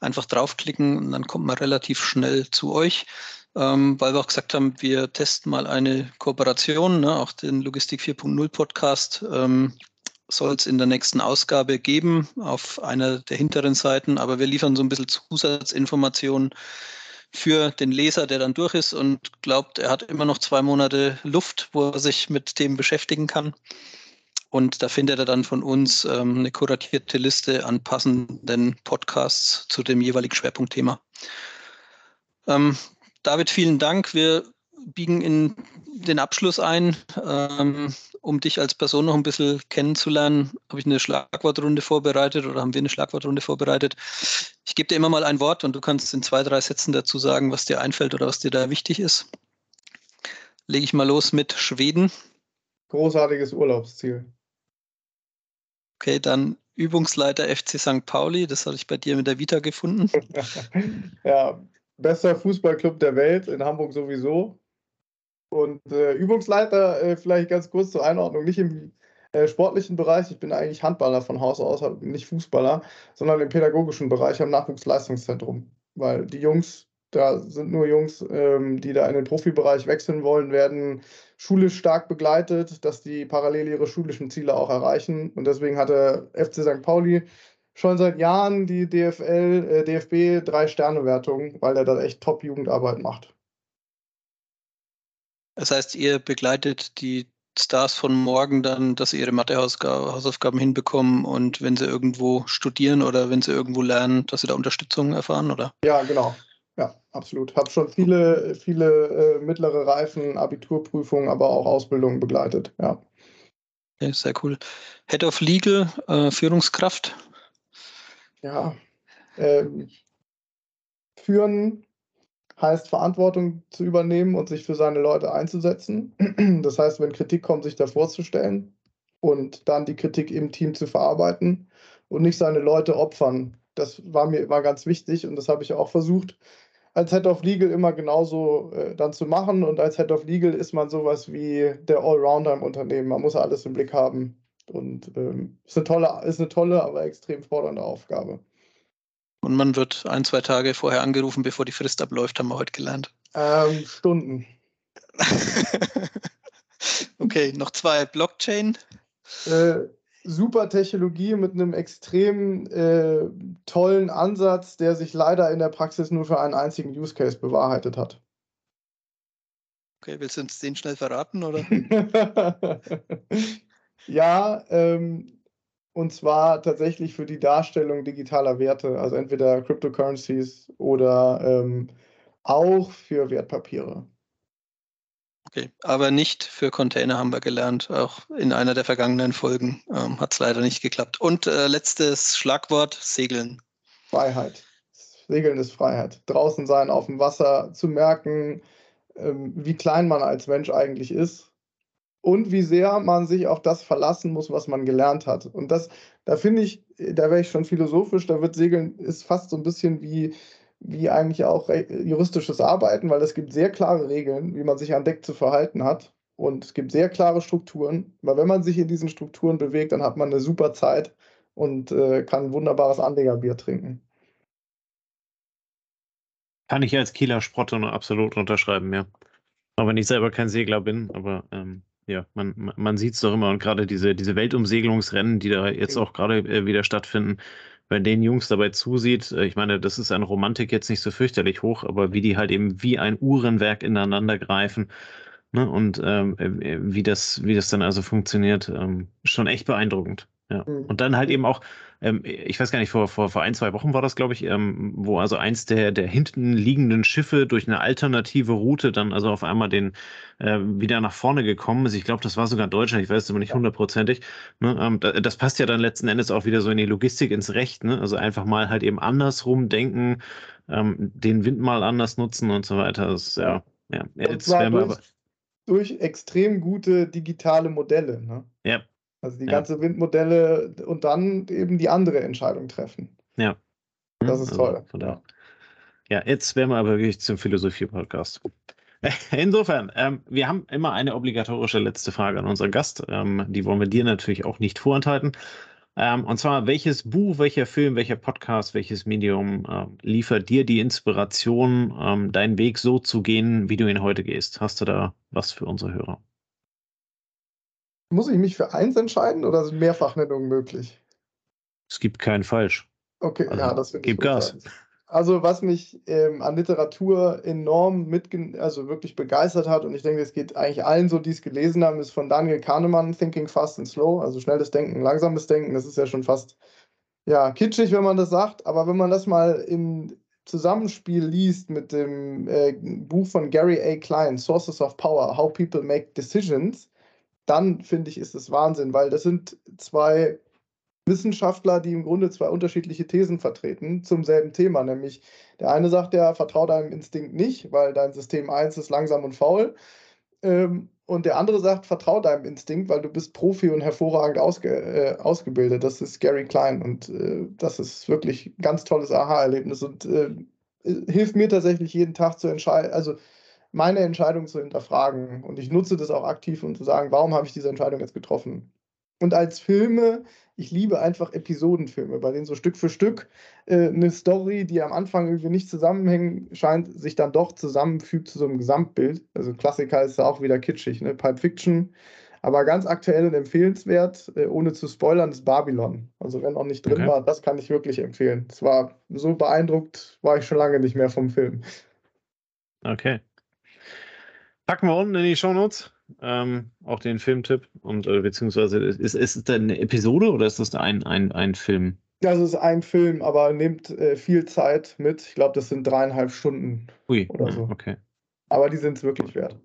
einfach draufklicken und dann kommt man relativ schnell zu euch. Ähm, weil wir auch gesagt haben, wir testen mal eine Kooperation, ne, auch den Logistik 4.0 Podcast. Ähm, soll es in der nächsten Ausgabe geben auf einer der hinteren Seiten, aber wir liefern so ein bisschen Zusatzinformationen für den Leser, der dann durch ist und glaubt, er hat immer noch zwei Monate Luft, wo er sich mit dem beschäftigen kann. Und da findet er dann von uns ähm, eine kuratierte Liste an passenden Podcasts zu dem jeweiligen Schwerpunktthema. Ähm, David, vielen Dank. Wir biegen in den Abschluss ein. Ähm, um dich als Person noch ein bisschen kennenzulernen, habe ich eine Schlagwortrunde vorbereitet oder haben wir eine Schlagwortrunde vorbereitet. Ich gebe dir immer mal ein Wort und du kannst in zwei, drei Sätzen dazu sagen, was dir einfällt oder was dir da wichtig ist. Lege ich mal los mit Schweden. Großartiges Urlaubsziel. Okay, dann Übungsleiter FC St. Pauli. Das hatte ich bei dir mit der Vita gefunden. ja, bester Fußballclub der Welt, in Hamburg sowieso. Und äh, Übungsleiter, äh, vielleicht ganz kurz zur Einordnung, nicht im äh, sportlichen Bereich. Ich bin eigentlich Handballer von Haus aus, nicht Fußballer, sondern im pädagogischen Bereich am Nachwuchsleistungszentrum. Weil die Jungs, da sind nur Jungs, ähm, die da in den Profibereich wechseln wollen, werden schulisch stark begleitet, dass die parallel ihre schulischen Ziele auch erreichen. Und deswegen hat der FC St. Pauli schon seit Jahren die DFL, äh, DFB Drei-Sterne-Wertung, weil er da echt Top-Jugendarbeit macht. Das heißt, ihr begleitet die Stars von morgen dann, dass sie ihre Mathehausaufgaben hinbekommen und wenn sie irgendwo studieren oder wenn sie irgendwo lernen, dass sie da Unterstützung erfahren, oder? Ja, genau. Ja, absolut. Habe schon viele, viele äh, mittlere Reifen, Abiturprüfungen, aber auch Ausbildungen begleitet, ja. Okay, sehr cool. Head of Legal, äh, Führungskraft? Ja, äh, führen heißt Verantwortung zu übernehmen und sich für seine Leute einzusetzen. Das heißt, wenn Kritik kommt, sich davor zu stellen und dann die Kritik im Team zu verarbeiten und nicht seine Leute opfern. Das war mir war ganz wichtig und das habe ich auch versucht, als Head of Legal immer genauso äh, dann zu machen. Und als Head of Legal ist man sowas wie der Allrounder im Unternehmen. Man muss alles im Blick haben. Und ähm, ist, eine tolle, ist eine tolle, aber extrem fordernde Aufgabe. Und man wird ein, zwei Tage vorher angerufen, bevor die Frist abläuft, haben wir heute gelernt. Ähm, Stunden. okay, noch zwei. Blockchain. Äh, super Technologie mit einem extrem äh, tollen Ansatz, der sich leider in der Praxis nur für einen einzigen Use Case bewahrheitet hat. Okay, willst du uns den schnell verraten, oder? ja, ähm, und zwar tatsächlich für die Darstellung digitaler Werte, also entweder Cryptocurrencies oder ähm, auch für Wertpapiere. Okay, aber nicht für Container haben wir gelernt. Auch in einer der vergangenen Folgen ähm, hat es leider nicht geklappt. Und äh, letztes Schlagwort: Segeln. Freiheit. Segeln ist Freiheit. Draußen sein, auf dem Wasser, zu merken, ähm, wie klein man als Mensch eigentlich ist und wie sehr man sich auf das verlassen muss, was man gelernt hat. Und das, da finde ich, da wäre ich schon philosophisch, da wird Segeln ist fast so ein bisschen wie, wie eigentlich auch juristisches Arbeiten, weil es gibt sehr klare Regeln, wie man sich an Deck zu verhalten hat. Und es gibt sehr klare Strukturen. Weil wenn man sich in diesen Strukturen bewegt, dann hat man eine super Zeit und äh, kann ein wunderbares Anlegerbier trinken. Kann ich als Kieler Sprotte absolut unterschreiben, ja. Auch wenn ich selber kein Segler bin, aber ähm, ja, man, man sieht es doch immer und gerade diese, diese Weltumsegelungsrennen, die da jetzt auch gerade äh, wieder stattfinden, wenn den Jungs dabei zusieht, äh, ich meine, das ist an Romantik jetzt nicht so fürchterlich hoch, aber wie die halt eben wie ein Uhrenwerk ineinander greifen ne, und ähm, äh, wie, das, wie das dann also funktioniert, ähm, schon echt beeindruckend. Ja. Mhm. Und dann halt eben auch, ähm, ich weiß gar nicht, vor, vor, vor ein, zwei Wochen war das, glaube ich, ähm, wo also eins der, der hinten liegenden Schiffe durch eine alternative Route dann also auf einmal den äh, wieder nach vorne gekommen ist. Ich glaube, das war sogar Deutschland, ich weiß es aber nicht hundertprozentig. Ne? Ähm, das passt ja dann letzten Endes auch wieder so in die Logistik ins Recht. Ne? Also einfach mal halt eben andersrum denken, ähm, den Wind mal anders nutzen und so weiter. Das ist, ja, ja. Jetzt werden wir aber durch extrem gute digitale Modelle. Ne? Ja. Also die Ja. ganze Windmodelle und dann eben die andere Entscheidung treffen. Ja. Das ist Also, toll. Daher. Ja, jetzt wären wir aber wirklich zum Philosophie-Podcast. Insofern, ähm, wir haben immer eine obligatorische letzte Frage an unseren Gast. Ähm, die wollen wir dir natürlich auch nicht vorenthalten. Ähm, und zwar, welches Buch, welcher Film, welcher Podcast, welches Medium ähm, liefert dir die Inspiration, ähm, deinen Weg so zu gehen, wie du ihn heute gehst? Hast du da was für unsere Hörer? Muss ich mich für eins entscheiden oder sind Mehrfachnennungen möglich? Es gibt keinen Falsch. Okay, Also, ja, das finde ich gib Gas. Also, was mich ähm, an Literatur enorm also wirklich begeistert hat, und ich denke, es geht eigentlich allen so, die es gelesen haben, ist von Daniel Kahnemann, Thinking Fast and Slow, also schnelles Denken, langsames Denken. Das ist ja schon fast ja, kitschig, wenn man das sagt, aber wenn man das mal im Zusammenspiel liest mit dem äh, Buch von Gary A. Klein, Sources of Power, How People Make Decisions, dann finde ich, ist es Wahnsinn, weil das sind zwei Wissenschaftler, die im Grunde zwei unterschiedliche Thesen vertreten zum selben Thema. Nämlich der eine sagt ja, vertrau deinem Instinkt nicht, weil dein System 1 ist langsam und faul. Ähm, und der andere sagt, vertrau deinem Instinkt, weil du bist Profi und hervorragend ausge, äh, ausgebildet. Das ist Gary Klein und äh, das ist wirklich ein ganz tolles Aha-Erlebnis und äh, hilft mir tatsächlich jeden Tag zu entscheiden, also meine Entscheidung zu hinterfragen. Und ich nutze das auch aktiv, um zu sagen, warum habe ich diese Entscheidung jetzt getroffen? Und als Filme, ich liebe einfach Episodenfilme, bei denen so Stück für Stück äh, eine Story, die am Anfang irgendwie nicht zusammenhängen scheint, sich dann doch zusammenfügt zu so einem Gesamtbild. Also Klassiker ist ja auch wieder kitschig, ne? Pulp Fiction. Aber ganz aktuell und empfehlenswert, äh, ohne zu spoilern, ist Babylon. Also wenn noch nicht drin Okay. war, das kann ich wirklich empfehlen. Es war so beeindruckt, war ich schon lange nicht mehr vom Film. Okay. Packen wir unten in die Shownotes ähm, auch den Filmtipp und äh, beziehungsweise ist, ist es denn eine Episode oder ist das ein, ein, ein Film? Das ist ein Film, aber nimmt äh, viel Zeit mit. Ich glaube, das sind dreieinhalb Stunden. Ui, Oder ja, so. okay. Aber die sind es wirklich wert.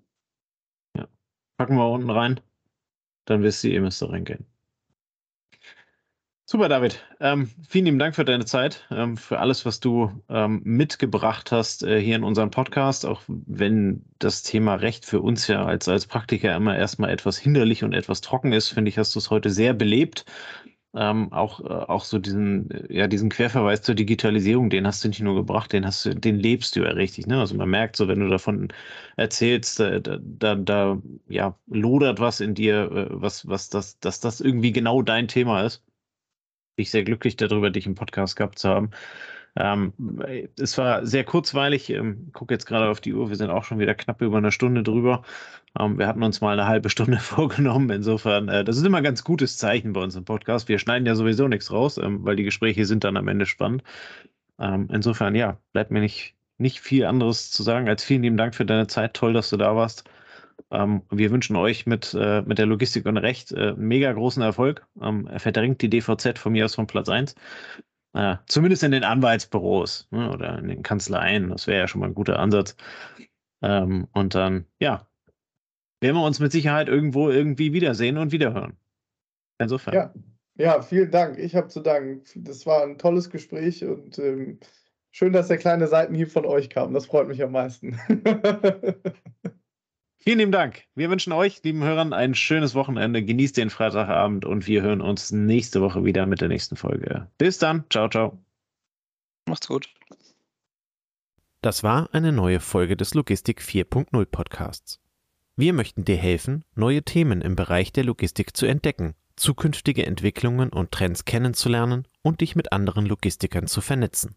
Packen wir unten rein. Dann wisst ihr, ihr müsst da reingehen. Super, David. Ähm, vielen lieben Dank für deine Zeit, ähm, für alles, was du ähm, mitgebracht hast äh, hier in unserem Podcast. Auch wenn das Thema Recht für uns ja als, als Praktiker immer erstmal etwas hinderlich und etwas trocken ist, finde ich, hast du es heute sehr belebt. Ähm, auch, äh, auch so diesen, äh, ja, diesen Querverweis zur Digitalisierung, den hast du nicht nur gebracht, den hast du, den lebst du ja richtig. Ne? Also man merkt so, wenn du davon erzählst, äh, da, da, da ja, lodert was in dir, äh, was, was das, dass das irgendwie genau dein Thema ist. Bin ich sehr glücklich darüber, dich im Podcast gehabt zu haben. Ähm, es war sehr kurzweilig. Ähm, gucke jetzt gerade auf die Uhr. Wir sind auch schon wieder knapp über eine Stunde drüber. Ähm, wir hatten uns mal eine halbe Stunde vorgenommen. Insofern, äh, das ist immer ein ganz gutes Zeichen bei uns im Podcast. Wir schneiden ja sowieso nichts raus, ähm, weil die Gespräche sind dann am Ende spannend. Ähm, insofern, ja, bleibt mir nicht, nicht viel anderes zu sagen als vielen lieben Dank für deine Zeit. Toll, dass du da warst. Ähm, wir wünschen euch mit, äh, mit der Logistik und Recht äh, mega großen Erfolg. Ähm, verdrängt die DVZ von mir aus von Platz 1. Äh, zumindest in den Anwaltsbüros ne, oder in den Kanzleien. Das wäre ja schon mal ein guter Ansatz. Ähm, und dann, ja, werden wir uns mit Sicherheit irgendwo irgendwie wiedersehen und wiederhören. Insofern. Ja, ja vielen Dank. Ich habe zu danken. Das war ein tolles Gespräch und ähm, schön, dass der kleine Seitenhieb von euch kam. Das freut mich am meisten. Vielen lieben Dank. Wir wünschen euch, lieben Hörern, ein schönes Wochenende. Genießt den Freitagabend und wir hören uns nächste Woche wieder mit der nächsten Folge. Bis dann. Ciao, ciao. Macht's gut. Das war eine neue Folge des Logistik 4.0 Podcasts. Wir möchten dir helfen, neue Themen im Bereich der Logistik zu entdecken, zukünftige Entwicklungen und Trends kennenzulernen und dich mit anderen Logistikern zu vernetzen.